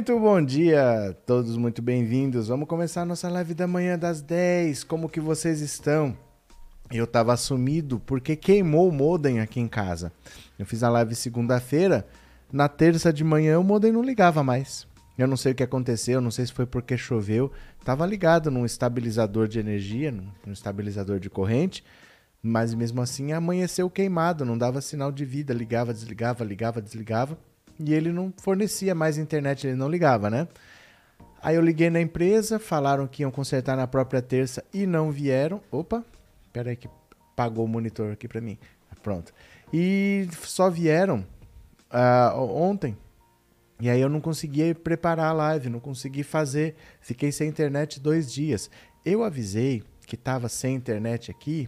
Muito bom dia, todos muito bem-vindos. Vamos começar a nossa live da manhã das 10. Como que vocês estão? Eu tava sumido porque queimou o modem aqui em casa. Eu fiz a live segunda-feira, na terça de manhã o modem não ligava mais. Eu não sei o que aconteceu, não sei se foi porque choveu. Tava ligado num estabilizador de energia, num estabilizador de corrente, mas mesmo assim amanheceu queimado, não dava sinal de vida, ligava, desligava, ligava, desligava e ele não fornecia mais internet, ele não ligava, né? Aí eu liguei na empresa, falaram que iam consertar na própria terça e não vieram. Opa, peraí que pagou o monitor aqui para mim. Pronto. E só vieram uh, ontem. E aí eu não consegui preparar a live, não consegui fazer. Fiquei sem internet dois dias. Eu avisei que estava sem internet aqui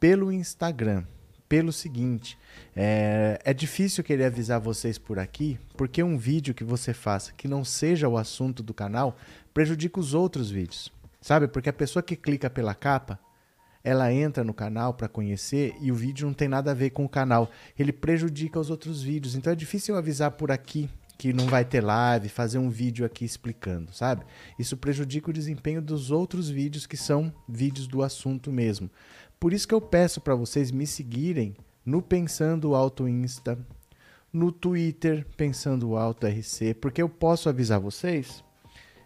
pelo Instagram pelo seguinte: é, é difícil querer avisar vocês por aqui, porque um vídeo que você faça que não seja o assunto do canal prejudica os outros vídeos. Sabe? Porque a pessoa que clica pela capa, ela entra no canal para conhecer e o vídeo não tem nada a ver com o canal. Ele prejudica os outros vídeos. Então é difícil avisar por aqui que não vai ter live, fazer um vídeo aqui explicando, sabe? Isso prejudica o desempenho dos outros vídeos que são vídeos do assunto mesmo. Por isso que eu peço para vocês me seguirem no Pensando Alto Insta, no Twitter Pensando Alto RC, porque eu posso avisar vocês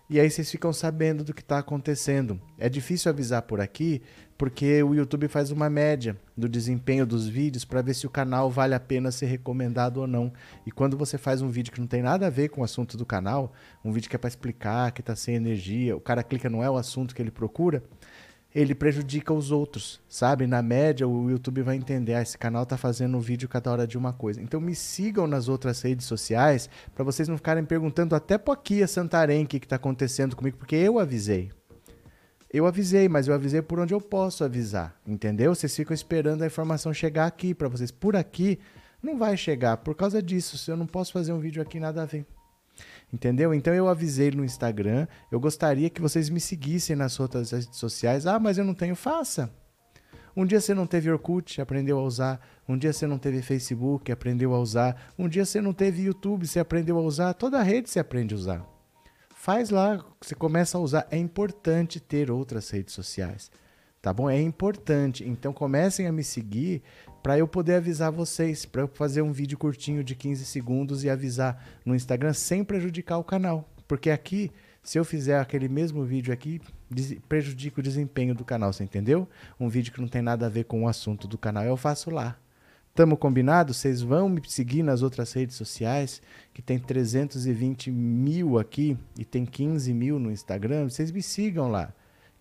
e aí vocês ficam sabendo do que está acontecendo. É difícil avisar por aqui, porque o YouTube faz uma média do desempenho dos vídeos para ver se o canal vale a pena ser recomendado ou não. E quando você faz um vídeo que não tem nada a ver com o assunto do canal, um vídeo que é para explicar, que está sem energia, o cara clica não é o assunto que ele procura, ele prejudica os outros, sabe? Na média, o YouTube vai entender, ah, esse canal tá fazendo um vídeo cada hora de uma coisa. Então me sigam nas outras redes sociais para vocês não ficarem perguntando até por aqui a Santarém o que está acontecendo comigo, porque eu avisei. Eu avisei, mas eu avisei por onde eu posso avisar, entendeu? Vocês ficam esperando a informação chegar aqui para vocês. Por aqui não vai chegar por causa disso. Se eu não posso fazer um vídeo aqui, nada a ver. Entendeu? Então eu avisei no Instagram. Eu gostaria que vocês me seguissem nas outras redes sociais. Ah, mas eu não tenho. Faça. Um dia você não teve Orkut, aprendeu a usar. Um dia você não teve Facebook, aprendeu a usar. Um dia você não teve YouTube, você aprendeu a usar. Toda rede você aprende a usar. Faz lá, você começa a usar. É importante ter outras redes sociais. Tá bom? É importante. Então comecem a me seguir para eu poder avisar vocês, para eu fazer um vídeo curtinho de 15 segundos e avisar no Instagram sem prejudicar o canal. Porque aqui, se eu fizer aquele mesmo vídeo aqui, prejudica o desempenho do canal, você entendeu? Um vídeo que não tem nada a ver com o assunto do canal, eu faço lá. Tamo combinado? Vocês vão me seguir nas outras redes sociais, que tem 320 mil aqui e tem 15 mil no Instagram. Vocês me sigam lá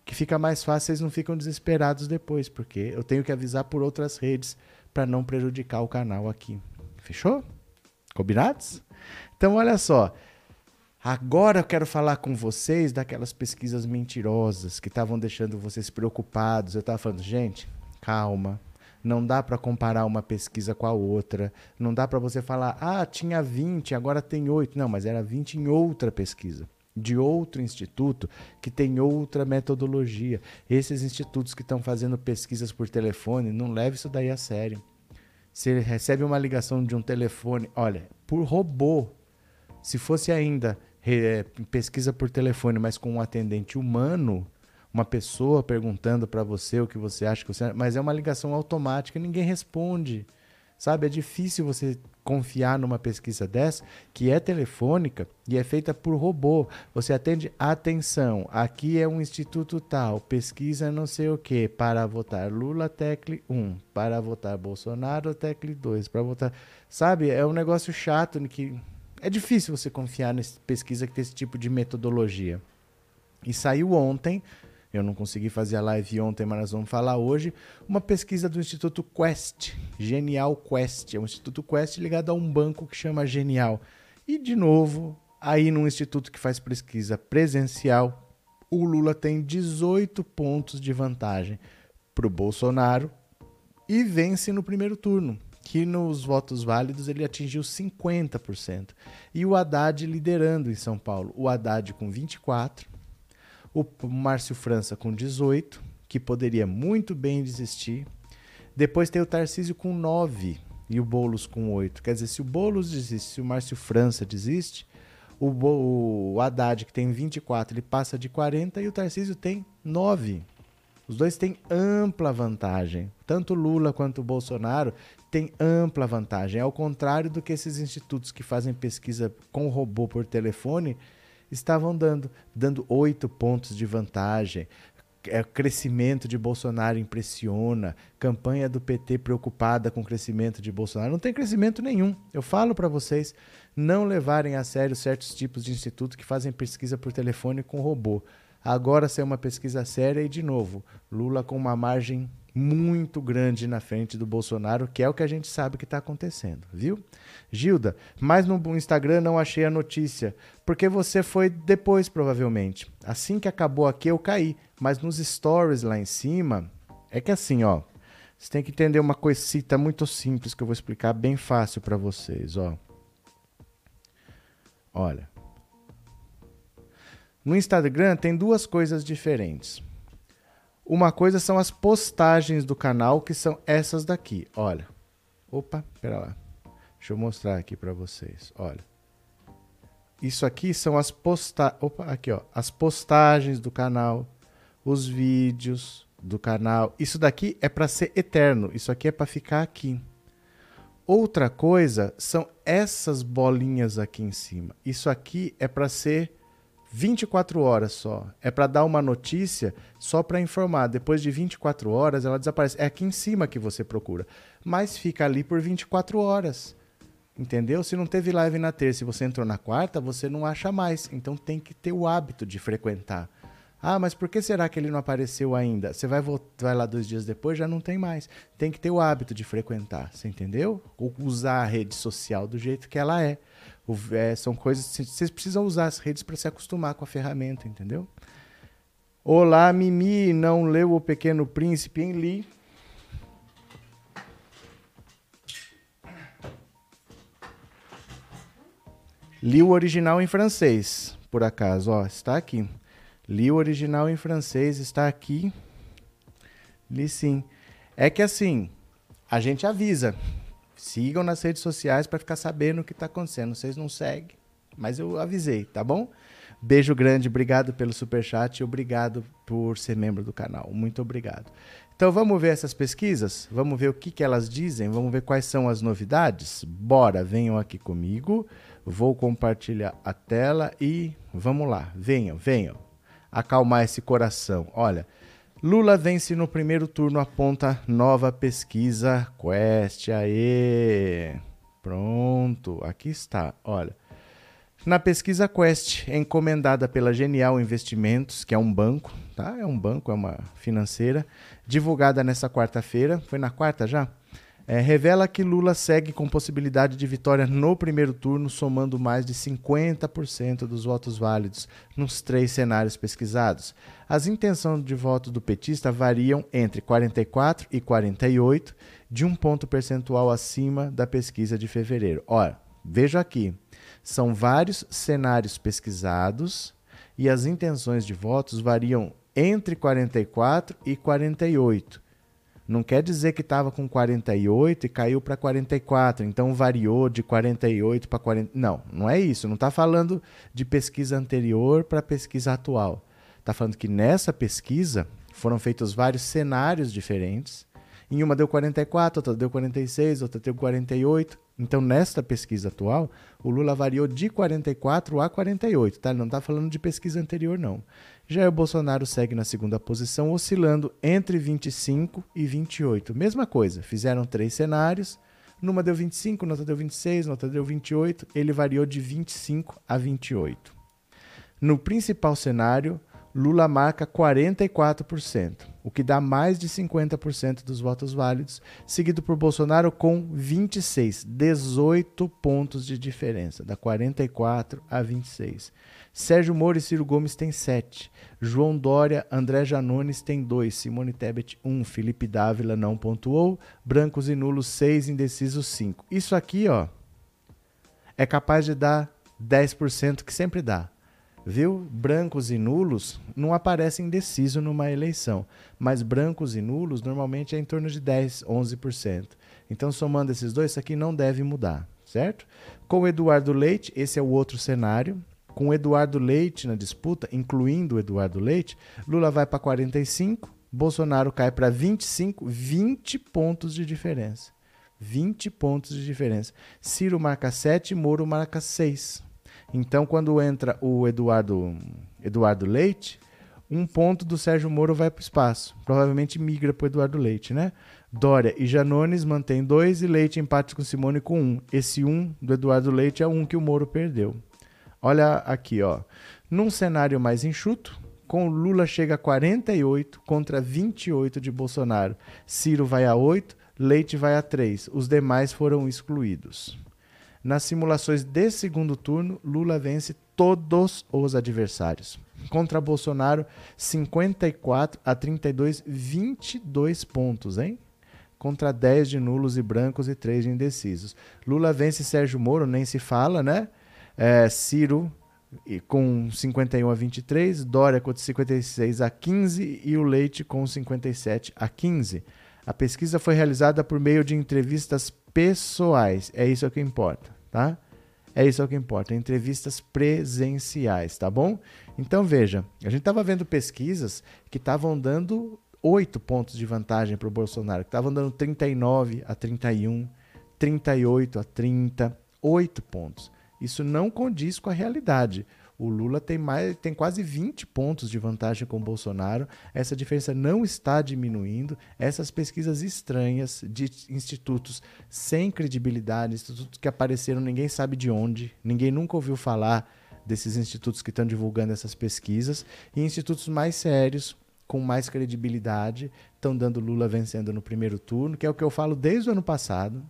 que fica mais fácil, vocês não ficam desesperados depois, porque eu tenho que avisar por outras redes para não prejudicar o canal aqui. Fechou? Combinados? Então, olha só. Agora eu quero falar com vocês daquelas pesquisas mentirosas que estavam deixando vocês preocupados. Eu estava falando, gente, calma. Não dá para comparar uma pesquisa com a outra. Não dá para você falar, ah, tinha 20, agora tem 8. Não, mas era 20 em outra pesquisa de outro instituto que tem outra metodologia. Esses institutos que estão fazendo pesquisas por telefone, não leve isso daí a sério. Você recebe uma ligação de um telefone, olha, por robô. Se fosse ainda é, pesquisa por telefone, mas com um atendente humano, uma pessoa perguntando para você o que você acha que você, mas é uma ligação automática, ninguém responde. Sabe, é difícil você confiar numa pesquisa dessa, que é telefônica e é feita por robô. Você atende, atenção, aqui é um instituto tal, pesquisa não sei o que, para votar Lula, tecle 1, para votar Bolsonaro, tecle 2, para votar... Sabe, é um negócio chato que é difícil você confiar nessa pesquisa que tem esse tipo de metodologia. E saiu ontem eu não consegui fazer a live ontem, mas nós vamos falar hoje. Uma pesquisa do Instituto Quest, Genial Quest. É um Instituto Quest ligado a um banco que chama Genial. E, de novo, aí num instituto que faz pesquisa presencial, o Lula tem 18 pontos de vantagem para o Bolsonaro e vence no primeiro turno, que nos votos válidos ele atingiu 50%. E o Haddad liderando em São Paulo. O Haddad com 24%, o Márcio França com 18, que poderia muito bem desistir. Depois tem o Tarcísio com 9 e o Boulos com 8. Quer dizer, se o Boulos desiste, se o Márcio França desiste, O, o Haddad, que tem 24, ele passa de 40 e o Tarcísio tem 9. Os dois têm ampla vantagem. Tanto Lula quanto Bolsonaro têm ampla vantagem. Ao contrário do que esses institutos que fazem pesquisa com robô por telefone estavam dando, dando oito pontos de vantagem. É, crescimento de Bolsonaro impressiona, campanha do PT preocupada com o crescimento de Bolsonaro. Não tem crescimento nenhum. Eu falo para vocês não levarem a sério certos tipos de institutos que fazem pesquisa por telefone com robô. Agora ser uma pesquisa séria e, de novo, Lula com uma margem muito grande na frente do Bolsonaro, que é o que a gente sabe que está acontecendo, viu? Gilda, mas no Instagram não achei a notícia, porque você foi depois, provavelmente. Assim que acabou aqui, eu caí. Mas nos stories lá em cima, é que assim, ó. Você tem que entender uma coisita muito simples que eu vou explicar bem fácil para vocês, ó. Olha. No Instagram tem duas coisas diferentes. Uma coisa são as postagens do canal, que são essas daqui. Olha. Opa, pera lá. Deixa eu mostrar aqui para vocês. Olha. Isso aqui são as postagens. Opa, aqui, ó. As postagens do canal, os vídeos do canal. Isso daqui é para ser eterno. Isso aqui é para ficar aqui. Outra coisa são essas bolinhas aqui em cima. Isso aqui é para ser 24 horas só. É para dar uma notícia só para informar. Depois de 24 horas ela desaparece. É aqui em cima que você procura. Mas fica ali por 24 horas. Entendeu? Se não teve live na terça e você entrou na quarta, você não acha mais. Então tem que ter o hábito de frequentar. Ah, mas por que será que ele não apareceu ainda? Você vai, vai lá dois dias depois, já não tem mais. Tem que ter o hábito de frequentar, você entendeu? Ou usar a rede social do jeito que ela é. É, são coisas. Vocês precisam usar as redes para se acostumar com a ferramenta, entendeu? Olá, Mimi, não leu O Pequeno Príncipe em Li. Li o original em francês, por acaso, ó, está aqui. Li o original em francês, está aqui. Li sim. É que assim, a gente avisa. Sigam nas redes sociais para ficar sabendo o que está acontecendo. Vocês não seguem, mas eu avisei, tá bom? Beijo grande, obrigado pelo super chat e obrigado por ser membro do canal. Muito obrigado. Então vamos ver essas pesquisas? Vamos ver o que, que elas dizem? Vamos ver quais são as novidades? Bora, venham aqui comigo. Vou compartilhar a tela e vamos lá. Venham, venham. Acalmar esse coração. Olha, Lula vence no primeiro turno, aponta nova pesquisa Quest. Aê! Pronto, aqui está. Olha. Na pesquisa Quest, encomendada pela Genial Investimentos, que é um banco, tá? É um banco, é uma financeira, divulgada nessa quarta-feira. Foi na quarta já? É, revela que Lula segue com possibilidade de vitória no primeiro turno, somando mais de 50% dos votos válidos nos três cenários pesquisados. As intenções de voto do petista variam entre 44 e 48, de um ponto percentual acima da pesquisa de fevereiro. Ora, veja aqui, são vários cenários pesquisados e as intenções de votos variam entre 44 e 48 não quer dizer que estava com 48 e caiu para 44, então variou de 48 para 40. Não, não é isso. Não está falando de pesquisa anterior para pesquisa atual. Está falando que nessa pesquisa foram feitos vários cenários diferentes. Em uma deu 44, outra deu 46, outra deu 48. Então, nesta pesquisa atual, o Lula variou de 44 a 48, tá? Ele não está falando de pesquisa anterior, não. Jair Bolsonaro segue na segunda posição, oscilando entre 25 e 28. Mesma coisa, fizeram três cenários. Numa deu 25, noutra deu 26, noutra deu 28. Ele variou de 25 a 28. No principal cenário, Lula marca 44%, o que dá mais de 50% dos votos válidos, seguido por Bolsonaro com 26, 18 pontos de diferença, da 44 a 26. Sérgio Moro e Ciro Gomes têm 7. João Dória, André Janones tem 2. Simone Tebet 1. Um. Felipe Dávila não pontuou. Brancos e nulos 6. Indecisos 5. Isso aqui, ó, é capaz de dar 10% que sempre dá. Viu? Brancos e nulos não aparecem indeciso numa eleição, mas brancos e nulos normalmente é em torno de 10, 11%. Então, somando esses dois, isso aqui não deve mudar, certo? Com o Eduardo Leite, esse é o outro cenário. Com Eduardo Leite na disputa, incluindo o Eduardo Leite, Lula vai para 45, Bolsonaro cai para 25, 20 pontos de diferença. 20 pontos de diferença. Ciro marca 7, Moro marca 6. Então, quando entra o Eduardo, Eduardo Leite, um ponto do Sérgio Moro vai para o espaço. Provavelmente migra para o Eduardo Leite, né? Dória e Janones mantém dois e Leite empate com Simone com um. Esse um do Eduardo Leite é um que o Moro perdeu. Olha aqui, ó. Num cenário mais enxuto, com Lula chega a 48 contra 28 de Bolsonaro. Ciro vai a 8, Leite vai a 3. Os demais foram excluídos. Nas simulações de segundo turno, Lula vence todos os adversários. Contra Bolsonaro, 54 a 32, 22 pontos, hein? Contra 10 de nulos e brancos e 3 de indecisos. Lula vence Sérgio Moro, nem se fala, né? É, Ciro com 51 a 23, Dória com 56 a 15 e o Leite com 57 a 15. A pesquisa foi realizada por meio de entrevistas pessoais, é isso que importa, tá? É isso que importa, entrevistas presenciais, tá bom? Então veja, a gente estava vendo pesquisas que estavam dando 8 pontos de vantagem para o Bolsonaro, que estavam dando 39 a 31, 38 a 30, 8 pontos. Isso não condiz com a realidade. O Lula tem, mais, tem quase 20 pontos de vantagem com o Bolsonaro. Essa diferença não está diminuindo. Essas pesquisas estranhas de institutos sem credibilidade, institutos que apareceram, ninguém sabe de onde, ninguém nunca ouviu falar desses institutos que estão divulgando essas pesquisas, e institutos mais sérios, com mais credibilidade, estão dando Lula vencendo no primeiro turno, que é o que eu falo desde o ano passado.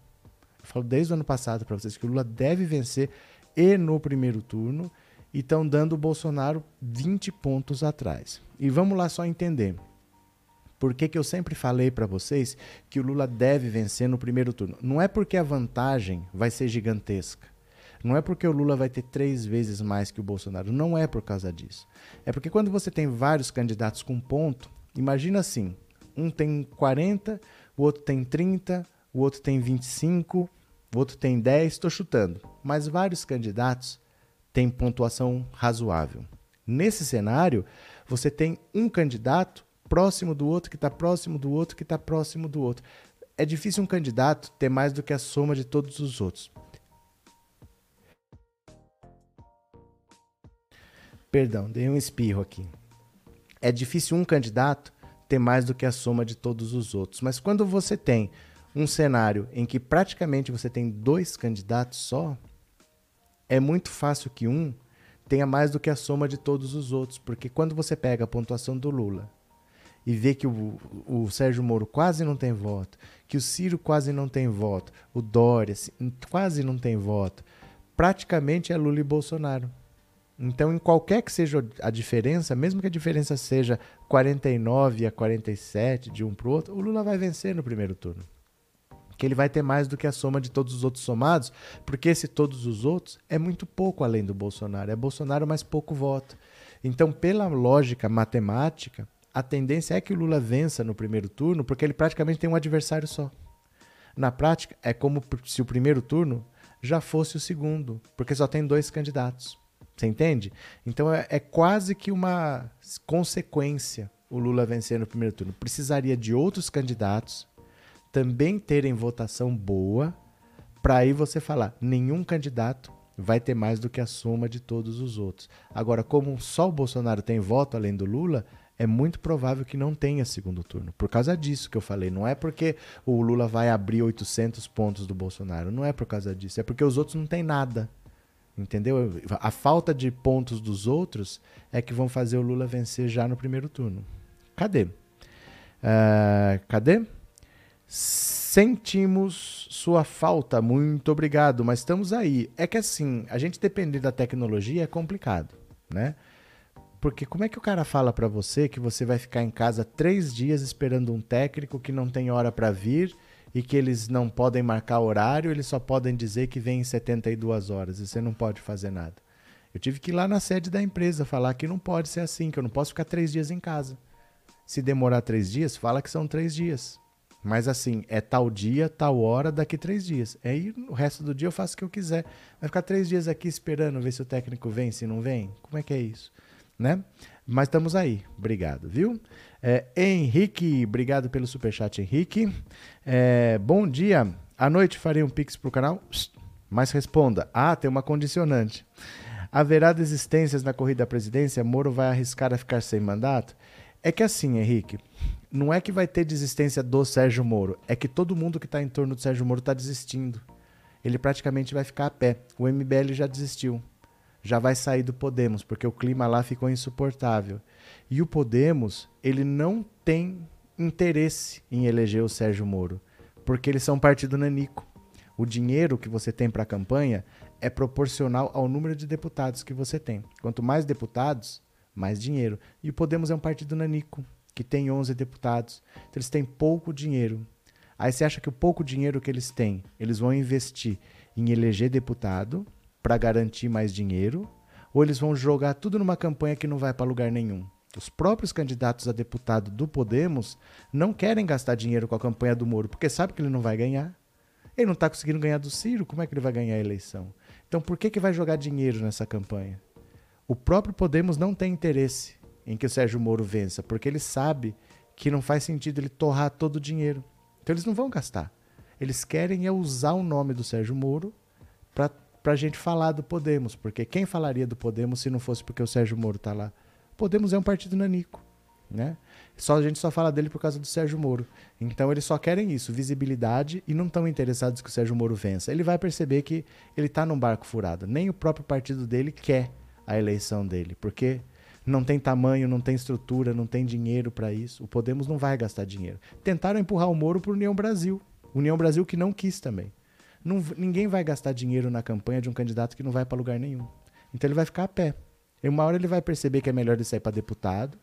Eu falo desde o ano passado para vocês que o Lula deve vencer e no primeiro turno e estão dando o Bolsonaro 20 pontos atrás. E vamos lá só entender. Por que, que eu sempre falei para vocês que o Lula deve vencer no primeiro turno? Não é porque a vantagem vai ser gigantesca. Não é porque o Lula vai ter três vezes mais que o Bolsonaro. Não é por causa disso. É porque quando você tem vários candidatos com ponto, imagina assim: um tem 40, o outro tem 30, o outro tem 25, o outro tem 10, estou chutando. Mas vários candidatos têm pontuação razoável. Nesse cenário, você tem um candidato próximo do outro, que está próximo do outro, que está próximo do outro. É difícil um candidato ter mais do que a soma de todos os outros. Perdão, dei um espirro aqui. É difícil um candidato ter mais do que a soma de todos os outros. Mas quando você tem um cenário em que praticamente você tem dois candidatos só, é muito fácil que um tenha mais do que a soma de todos os outros, porque quando você pega a pontuação do Lula e vê que o, o Sérgio Moro quase não tem voto, que o Ciro quase não tem voto, o Dória quase não tem voto, praticamente é Lula e Bolsonaro. Então, em qualquer que seja a diferença, mesmo que a diferença seja 49 a 47 de um para o outro, o Lula vai vencer no primeiro turno que ele vai ter mais do que a soma de todos os outros somados, porque esse todos os outros é muito pouco além do Bolsonaro. É Bolsonaro mais pouco voto. Então, pela lógica matemática, a tendência é que o Lula vença no primeiro turno, porque ele praticamente tem um adversário só. Na prática, é como se o primeiro turno já fosse o segundo, porque só tem dois candidatos. Você entende? Então é, é quase que uma consequência o Lula vencer no primeiro turno. Precisaria de outros candidatos também terem votação boa, para aí você falar, nenhum candidato vai ter mais do que a soma de todos os outros. Agora, como só o Bolsonaro tem voto além do Lula, é muito provável que não tenha segundo turno. Por causa disso que eu falei. Não é porque o Lula vai abrir 800 pontos do Bolsonaro. Não é por causa disso. É porque os outros não têm nada. Entendeu? A falta de pontos dos outros é que vão fazer o Lula vencer já no primeiro turno. Cadê? Uh, cadê? Sentimos sua falta, muito obrigado, mas estamos aí. É que assim, a gente depender da tecnologia é complicado, né? Porque como é que o cara fala para você que você vai ficar em casa três dias esperando um técnico que não tem hora para vir e que eles não podem marcar horário, eles só podem dizer que vem em 72 horas e você não pode fazer nada. Eu tive que ir lá na sede da empresa falar que não pode ser assim, que eu não posso ficar três dias em casa. Se demorar três dias, fala que são três dias. Mas assim, é tal dia, tal hora, daqui três dias. Aí o resto do dia eu faço o que eu quiser. Vai ficar três dias aqui esperando ver se o técnico vem, se não vem? Como é que é isso? Né? Mas estamos aí. Obrigado, viu? É, Henrique, obrigado pelo superchat, Henrique. É, bom dia. À noite farei um pix pro canal? Mas responda. Ah, tem uma condicionante. Haverá desistências na corrida à presidência? Moro vai arriscar a ficar sem mandato? É que assim, Henrique, não é que vai ter desistência do Sérgio Moro, é que todo mundo que está em torno do Sérgio Moro está desistindo. Ele praticamente vai ficar a pé. O MBL já desistiu. Já vai sair do Podemos, porque o clima lá ficou insuportável. E o Podemos, ele não tem interesse em eleger o Sérgio Moro, porque eles são um partido nanico. O dinheiro que você tem para a campanha é proporcional ao número de deputados que você tem. Quanto mais deputados, mais dinheiro. E o Podemos é um partido nanico que tem 11 deputados. Então eles têm pouco dinheiro. Aí você acha que o pouco dinheiro que eles têm, eles vão investir em eleger deputado para garantir mais dinheiro, ou eles vão jogar tudo numa campanha que não vai para lugar nenhum? Os próprios candidatos a deputado do Podemos não querem gastar dinheiro com a campanha do Moro, porque sabe que ele não vai ganhar. Ele não está conseguindo ganhar do Ciro, como é que ele vai ganhar a eleição? Então por que, que vai jogar dinheiro nessa campanha? O próprio Podemos não tem interesse em que o Sérgio Moro vença, porque ele sabe que não faz sentido ele torrar todo o dinheiro. Então eles não vão gastar. Eles querem é usar o nome do Sérgio Moro para a gente falar do Podemos, porque quem falaria do Podemos se não fosse porque o Sérgio Moro está lá? Podemos é um partido nanico, né? Só a gente só fala dele por causa do Sérgio Moro. Então eles só querem isso, visibilidade e não estão interessados que o Sérgio Moro vença. Ele vai perceber que ele está num barco furado. Nem o próprio partido dele quer a eleição dele, porque não tem tamanho, não tem estrutura, não tem dinheiro para isso. O Podemos não vai gastar dinheiro. Tentaram empurrar o Moro para União Brasil. União Brasil que não quis também. Não, ninguém vai gastar dinheiro na campanha de um candidato que não vai para lugar nenhum. Então ele vai ficar a pé. E uma hora ele vai perceber que é melhor ele sair para deputado,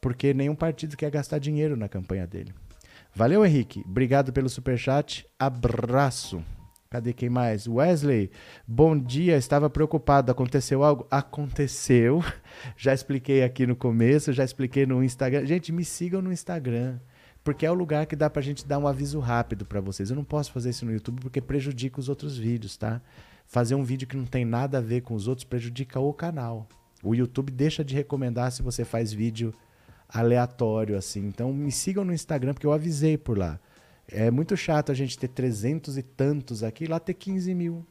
porque nenhum partido quer gastar dinheiro na campanha dele. Valeu, Henrique. Obrigado pelo superchat. Abraço. Cadê quem mais? Wesley, bom dia. Estava preocupado. Aconteceu algo? Aconteceu. Já expliquei aqui no começo, já expliquei no Instagram. Gente, me sigam no Instagram, porque é o lugar que dá pra gente dar um aviso rápido para vocês. Eu não posso fazer isso no YouTube porque prejudica os outros vídeos, tá? Fazer um vídeo que não tem nada a ver com os outros prejudica o canal. O YouTube deixa de recomendar se você faz vídeo aleatório assim. Então me sigam no Instagram porque eu avisei por lá. É muito chato a gente ter 300 e tantos aqui e lá ter 15 mil.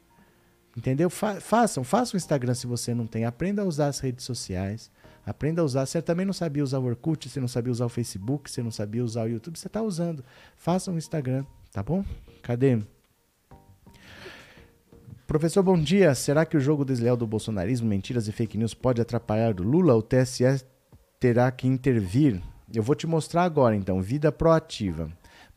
Entendeu? Fa façam, façam o Instagram se você não tem. Aprenda a usar as redes sociais. Aprenda a usar. Você também não sabia usar o Orkut, você não sabia usar o Facebook, você não sabia usar o YouTube, você está usando. Façam o Instagram, tá bom? Cadê? Professor, bom dia. Será que o jogo desleal do bolsonarismo, mentiras e fake news pode atrapalhar o Lula? O TSE terá que intervir? Eu vou te mostrar agora, então. Vida proativa.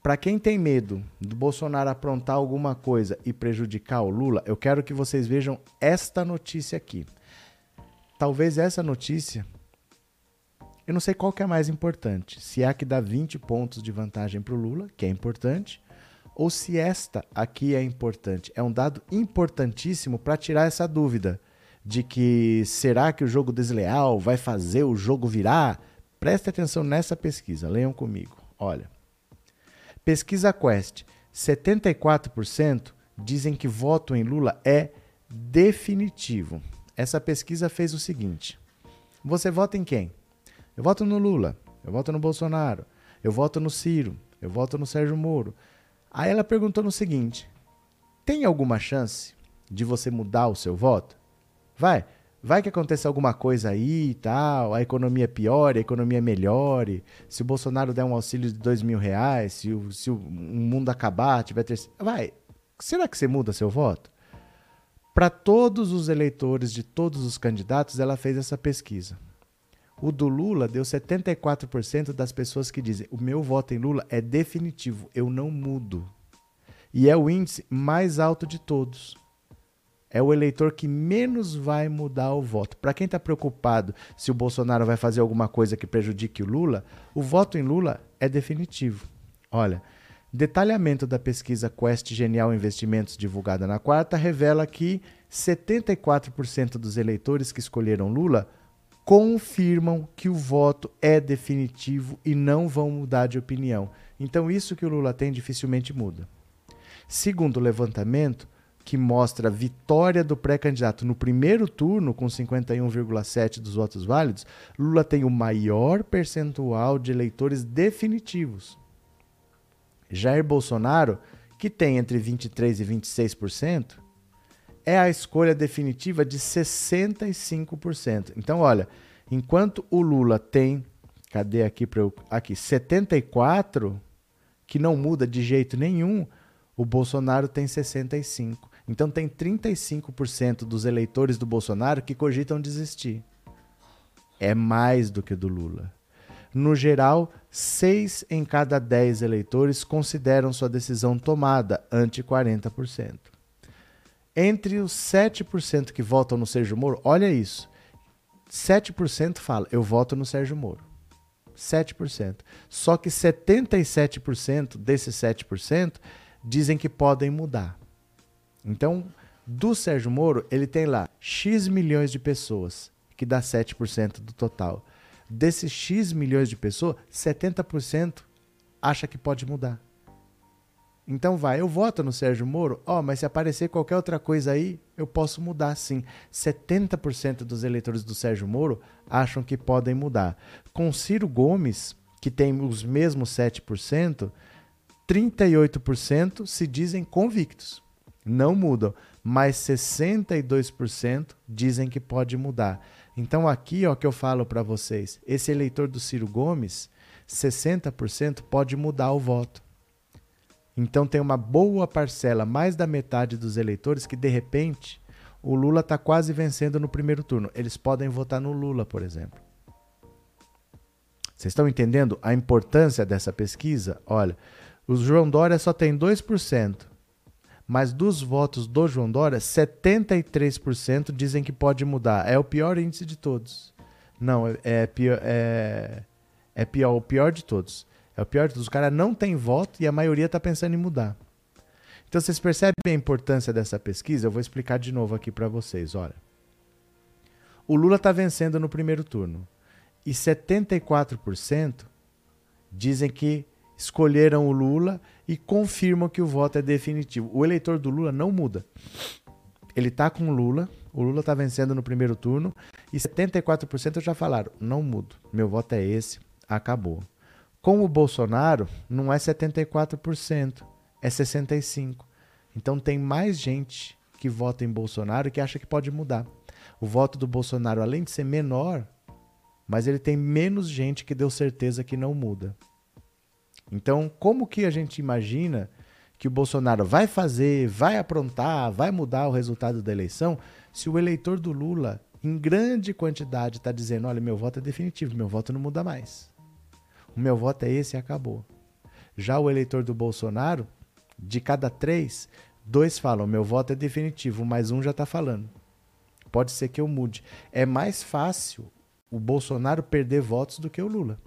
Para quem tem medo do Bolsonaro aprontar alguma coisa e prejudicar o Lula, eu quero que vocês vejam esta notícia aqui. Talvez essa notícia, eu não sei qual que é mais importante. Se é a que dá 20 pontos de vantagem para o Lula, que é importante, ou se esta aqui é importante. É um dado importantíssimo para tirar essa dúvida de que será que o jogo desleal vai fazer o jogo virar? Preste atenção nessa pesquisa, leiam comigo. Olha. Pesquisa Quest: 74% dizem que voto em Lula é definitivo. Essa pesquisa fez o seguinte: você vota em quem? Eu voto no Lula, eu voto no Bolsonaro, eu voto no Ciro, eu voto no Sérgio Moro. Aí ela perguntou no seguinte: tem alguma chance de você mudar o seu voto? Vai, vai que aconteça alguma coisa aí e tal, a economia piore, a economia melhore, se o Bolsonaro der um auxílio de dois mil reais, se o, se o mundo acabar, tiver. Vai, será que você muda seu voto? Para todos os eleitores de todos os candidatos, ela fez essa pesquisa. O do Lula deu 74% das pessoas que dizem: o meu voto em Lula é definitivo, eu não mudo. E é o índice mais alto de todos é o eleitor que menos vai mudar o voto. Para quem está preocupado se o Bolsonaro vai fazer alguma coisa que prejudique o Lula, o voto em Lula é definitivo. Olha, detalhamento da pesquisa Quest Genial Investimentos divulgada na quarta revela que 74% dos eleitores que escolheram Lula confirmam que o voto é definitivo e não vão mudar de opinião. Então, isso que o Lula tem dificilmente muda. Segundo o levantamento, que mostra vitória do pré-candidato no primeiro turno, com 51,7% dos votos válidos, Lula tem o maior percentual de eleitores definitivos. Jair Bolsonaro, que tem entre 23% e 26%, é a escolha definitiva de 65%. Então, olha, enquanto o Lula tem, cadê aqui para eu, aqui 74 que não muda de jeito nenhum, o Bolsonaro tem 65. Então tem 35% dos eleitores do Bolsonaro que cogitam desistir. É mais do que do Lula. No geral, 6 em cada 10 eleitores consideram sua decisão tomada, ante 40%. Entre os 7% que votam no Sérgio Moro, olha isso. 7% fala, eu voto no Sérgio Moro. 7%. Só que 77% desses 7% dizem que podem mudar. Então, do Sérgio Moro, ele tem lá X milhões de pessoas, que dá 7% do total. Desses X milhões de pessoas, 70% acha que pode mudar. Então vai, eu voto no Sérgio Moro, ó, oh, mas se aparecer qualquer outra coisa aí, eu posso mudar sim. 70% dos eleitores do Sérgio Moro acham que podem mudar. Com Ciro Gomes, que tem os mesmos 7%, 38% se dizem convictos, não mudam, mas 62% dizem que pode mudar. Então aqui, ó, que eu falo para vocês, esse eleitor do Ciro Gomes, 60% pode mudar o voto. Então tem uma boa parcela, mais da metade dos eleitores, que de repente o Lula está quase vencendo no primeiro turno. Eles podem votar no Lula, por exemplo. Vocês estão entendendo a importância dessa pesquisa? Olha, o João Dória só tem 2%, mas dos votos do João Dória, 73% dizem que pode mudar. É o pior índice de todos. Não, é, é, pior, é, é pior, o pior de todos. É o pior de todos. O cara não tem voto e a maioria está pensando em mudar. Então vocês percebem a importância dessa pesquisa? Eu vou explicar de novo aqui para vocês. Olha, o Lula está vencendo no primeiro turno e 74% dizem que escolheram o Lula e confirmam que o voto é definitivo. O eleitor do Lula não muda. Ele está com o Lula, o Lula está vencendo no primeiro turno e 74% já falaram: não mudo, meu voto é esse, acabou. Com o Bolsonaro, não é 74%, é 65%. Então tem mais gente que vota em Bolsonaro que acha que pode mudar. O voto do Bolsonaro, além de ser menor, mas ele tem menos gente que deu certeza que não muda. Então, como que a gente imagina que o Bolsonaro vai fazer, vai aprontar, vai mudar o resultado da eleição, se o eleitor do Lula, em grande quantidade, está dizendo: olha, meu voto é definitivo, meu voto não muda mais. O meu voto é esse e acabou. Já o eleitor do Bolsonaro, de cada três, dois falam: meu voto é definitivo, mas um já está falando. Pode ser que eu mude. É mais fácil o Bolsonaro perder votos do que o Lula.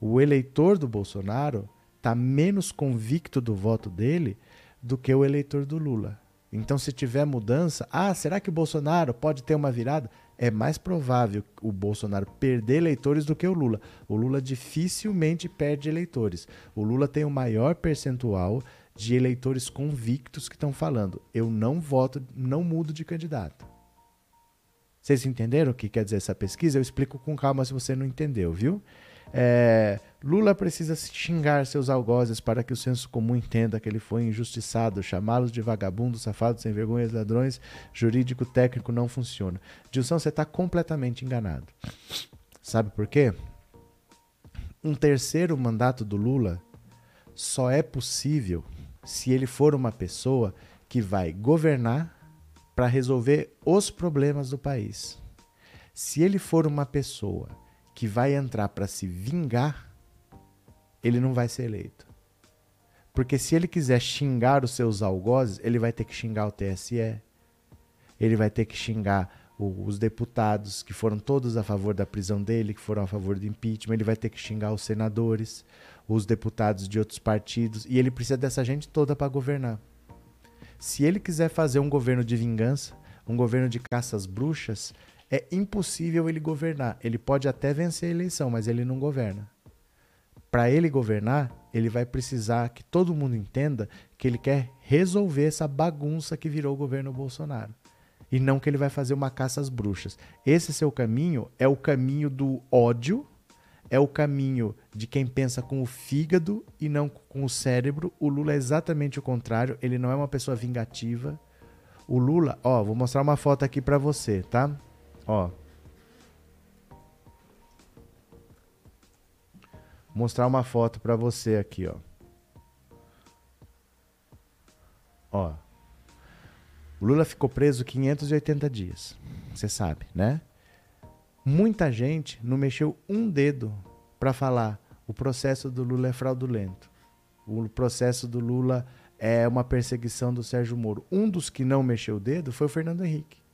O eleitor do Bolsonaro está menos convicto do voto dele do que o eleitor do Lula. Então, se tiver mudança, ah, será que o Bolsonaro pode ter uma virada? é mais provável o Bolsonaro perder eleitores do que o Lula. O Lula dificilmente perde eleitores. O Lula tem o maior percentual de eleitores convictos que estão falando: eu não voto, não mudo de candidato. Vocês entenderam o que quer dizer essa pesquisa? Eu explico com calma se você não entendeu, viu? É, Lula precisa xingar seus algozes para que o senso comum entenda que ele foi injustiçado. Chamá-los de vagabundos, safados, sem vergonhas, ladrões, jurídico, técnico não funciona. Dilson, você está completamente enganado. Sabe por quê? Um terceiro mandato do Lula só é possível se ele for uma pessoa que vai governar para resolver os problemas do país. Se ele for uma pessoa que vai entrar para se vingar, ele não vai ser eleito. Porque se ele quiser xingar os seus algozes, ele vai ter que xingar o TSE, ele vai ter que xingar o, os deputados que foram todos a favor da prisão dele, que foram a favor do impeachment, ele vai ter que xingar os senadores, os deputados de outros partidos, e ele precisa dessa gente toda para governar. Se ele quiser fazer um governo de vingança, um governo de caças bruxas, é impossível ele governar. Ele pode até vencer a eleição, mas ele não governa. Para ele governar, ele vai precisar que todo mundo entenda que ele quer resolver essa bagunça que virou o governo Bolsonaro. E não que ele vai fazer uma caça às bruxas. Esse seu caminho é o caminho do ódio, é o caminho de quem pensa com o fígado e não com o cérebro. O Lula é exatamente o contrário, ele não é uma pessoa vingativa. O Lula, ó, vou mostrar uma foto aqui para você, tá? Ó. Mostrar uma foto para você aqui, ó. Ó. O Lula ficou preso 580 dias. Você sabe, né? Muita gente não mexeu um dedo para falar o processo do Lula é fraudulento. O processo do Lula é uma perseguição do Sérgio Moro. Um dos que não mexeu o dedo foi o Fernando Henrique.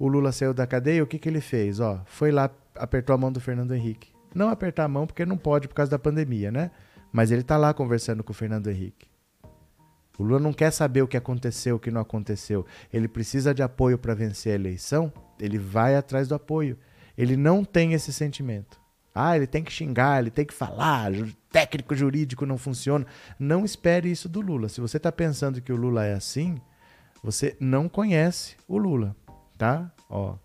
O Lula saiu da cadeia, o que, que ele fez? Ó, foi lá, apertou a mão do Fernando Henrique. Não apertar a mão porque não pode por causa da pandemia, né? Mas ele está lá conversando com o Fernando Henrique. O Lula não quer saber o que aconteceu, o que não aconteceu. Ele precisa de apoio para vencer a eleição, ele vai atrás do apoio. Ele não tem esse sentimento. Ah, ele tem que xingar, ele tem que falar, técnico jurídico não funciona. Não espere isso do Lula. Se você está pensando que o Lula é assim, você não conhece o Lula, tá? Ó,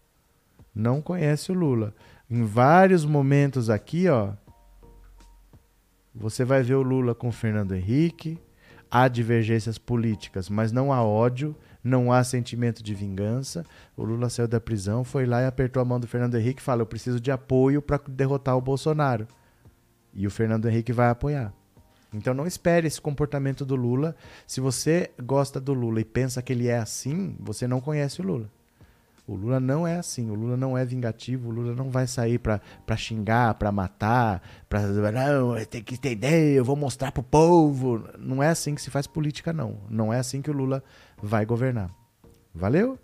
não conhece o Lula. Em vários momentos aqui, ó, você vai ver o Lula com o Fernando Henrique. Há divergências políticas, mas não há ódio, não há sentimento de vingança. O Lula saiu da prisão, foi lá e apertou a mão do Fernando Henrique e falou: Eu preciso de apoio para derrotar o Bolsonaro. E o Fernando Henrique vai apoiar. Então não espere esse comportamento do Lula. Se você gosta do Lula e pensa que ele é assim, você não conhece o Lula. O Lula não é assim, o Lula não é vingativo, o Lula não vai sair para xingar, para matar, para não, tem que ter ideia, eu vou mostrar pro povo. Não é assim que se faz política não. Não é assim que o Lula vai governar. Valeu?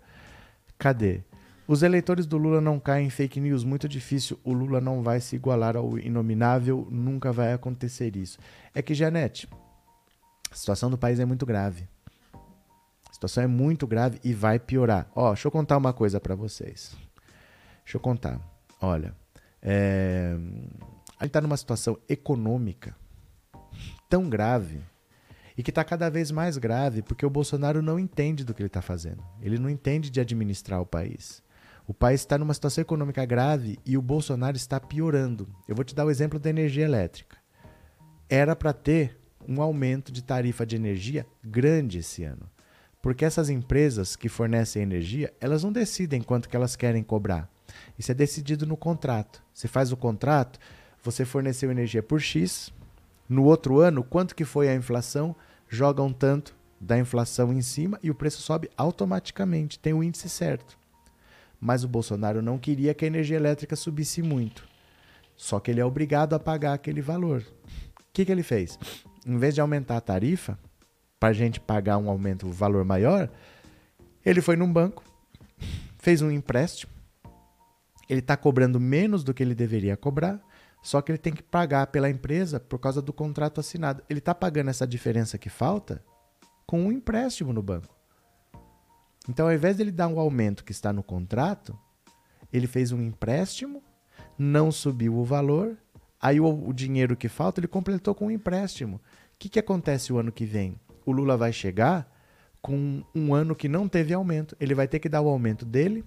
Cadê? Os eleitores do Lula não caem em fake news, muito difícil. O Lula não vai se igualar ao inominável, nunca vai acontecer isso. É que, Janete, a situação do país é muito grave. Situação é muito grave e vai piorar. Ó, deixa eu contar uma coisa para vocês. Deixa eu contar. Olha, é... a gente está numa situação econômica tão grave e que está cada vez mais grave porque o Bolsonaro não entende do que ele está fazendo. Ele não entende de administrar o país. O país está numa situação econômica grave e o Bolsonaro está piorando. Eu vou te dar o exemplo da energia elétrica. Era para ter um aumento de tarifa de energia grande esse ano. Porque essas empresas que fornecem energia, elas não decidem quanto que elas querem cobrar. Isso é decidido no contrato. Você faz o contrato, você forneceu energia por X, no outro ano, quanto que foi a inflação? Joga um tanto da inflação em cima e o preço sobe automaticamente, tem o índice certo. Mas o Bolsonaro não queria que a energia elétrica subisse muito. Só que ele é obrigado a pagar aquele valor. O que, que ele fez? Em vez de aumentar a tarifa, para a gente pagar um aumento, um valor maior, ele foi num banco, fez um empréstimo, ele está cobrando menos do que ele deveria cobrar, só que ele tem que pagar pela empresa por causa do contrato assinado. Ele está pagando essa diferença que falta com um empréstimo no banco. Então, ao invés dele dar um aumento que está no contrato, ele fez um empréstimo, não subiu o valor, aí o, o dinheiro que falta ele completou com um empréstimo. O que, que acontece o ano que vem? O Lula vai chegar com um ano que não teve aumento. Ele vai ter que dar o aumento dele,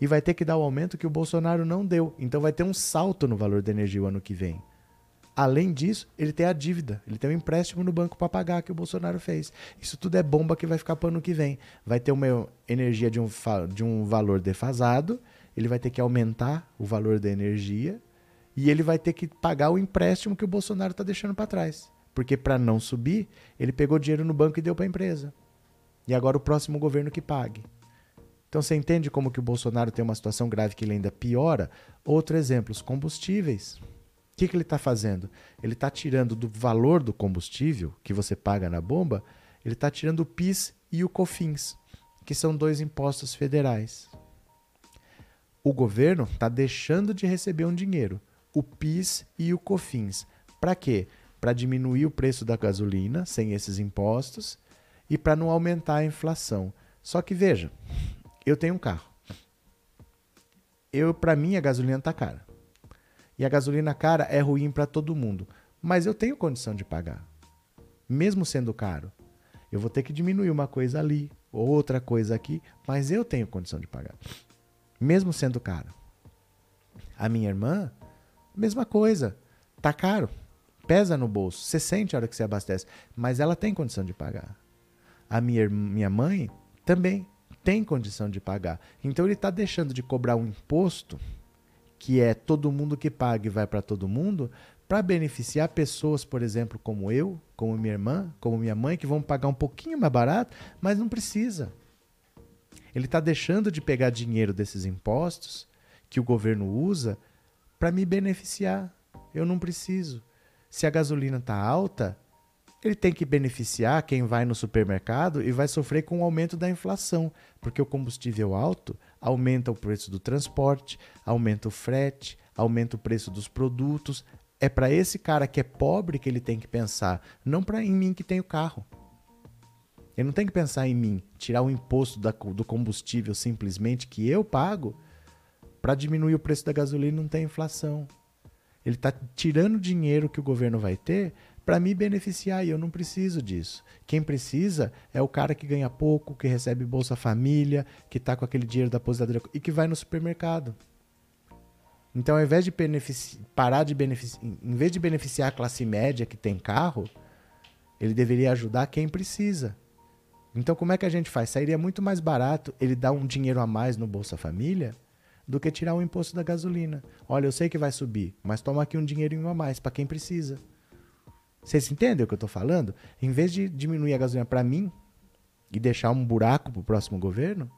e vai ter que dar o aumento que o Bolsonaro não deu. Então vai ter um salto no valor da energia o ano que vem. Além disso, ele tem a dívida, ele tem um empréstimo no banco para pagar que o Bolsonaro fez. Isso tudo é bomba que vai ficar para o ano que vem. Vai ter uma energia de um, de um valor defasado, ele vai ter que aumentar o valor da energia e ele vai ter que pagar o empréstimo que o Bolsonaro está deixando para trás. Porque para não subir, ele pegou dinheiro no banco e deu para a empresa. E agora o próximo governo que pague. Então você entende como que o Bolsonaro tem uma situação grave que ele ainda piora? Outro exemplo, os combustíveis. O que, que ele está fazendo? Ele está tirando do valor do combustível que você paga na bomba, ele está tirando o PIS e o COFINS, que são dois impostos federais. O governo está deixando de receber um dinheiro, o PIS e o COFINS. Para quê? Para diminuir o preço da gasolina sem esses impostos e para não aumentar a inflação. Só que veja, eu tenho um carro. eu para mim a gasolina tá cara. E a gasolina cara é ruim para todo mundo, mas eu tenho condição de pagar. Mesmo sendo caro, eu vou ter que diminuir uma coisa ali, outra coisa aqui, mas eu tenho condição de pagar. Mesmo sendo caro. A minha irmã, mesma coisa. Tá caro. Pesa no bolso. Você sente a hora que você abastece. Mas ela tem condição de pagar. A minha, minha mãe também tem condição de pagar. Então ele está deixando de cobrar um imposto que é todo mundo que paga e vai para todo mundo, para beneficiar pessoas, por exemplo, como eu, como minha irmã, como minha mãe, que vão pagar um pouquinho mais barato, mas não precisa. Ele está deixando de pegar dinheiro desses impostos que o governo usa para me beneficiar. Eu não preciso. Se a gasolina está alta, ele tem que beneficiar quem vai no supermercado e vai sofrer com o aumento da inflação, porque o combustível alto aumenta o preço do transporte, aumenta o frete, aumenta o preço dos produtos. É para esse cara que é pobre que ele tem que pensar, não para em mim que tenho carro. Ele não tem que pensar em mim, tirar o imposto da, do combustível simplesmente que eu pago para diminuir o preço da gasolina e não ter inflação. Ele está tirando dinheiro que o governo vai ter para me beneficiar e eu não preciso disso. Quem precisa é o cara que ganha pouco, que recebe Bolsa Família, que está com aquele dinheiro da aposentadoria e que vai no supermercado. Então, ao invés de parar de beneficiar, em vez de beneficiar a classe média que tem carro, ele deveria ajudar quem precisa. Então, como é que a gente faz? Sairia muito mais barato ele dar um dinheiro a mais no Bolsa Família do que tirar o imposto da gasolina. Olha, eu sei que vai subir, mas toma aqui um dinheirinho a mais para quem precisa. Vocês entendem o que eu estou falando? Em vez de diminuir a gasolina para mim e deixar um buraco para o próximo governo,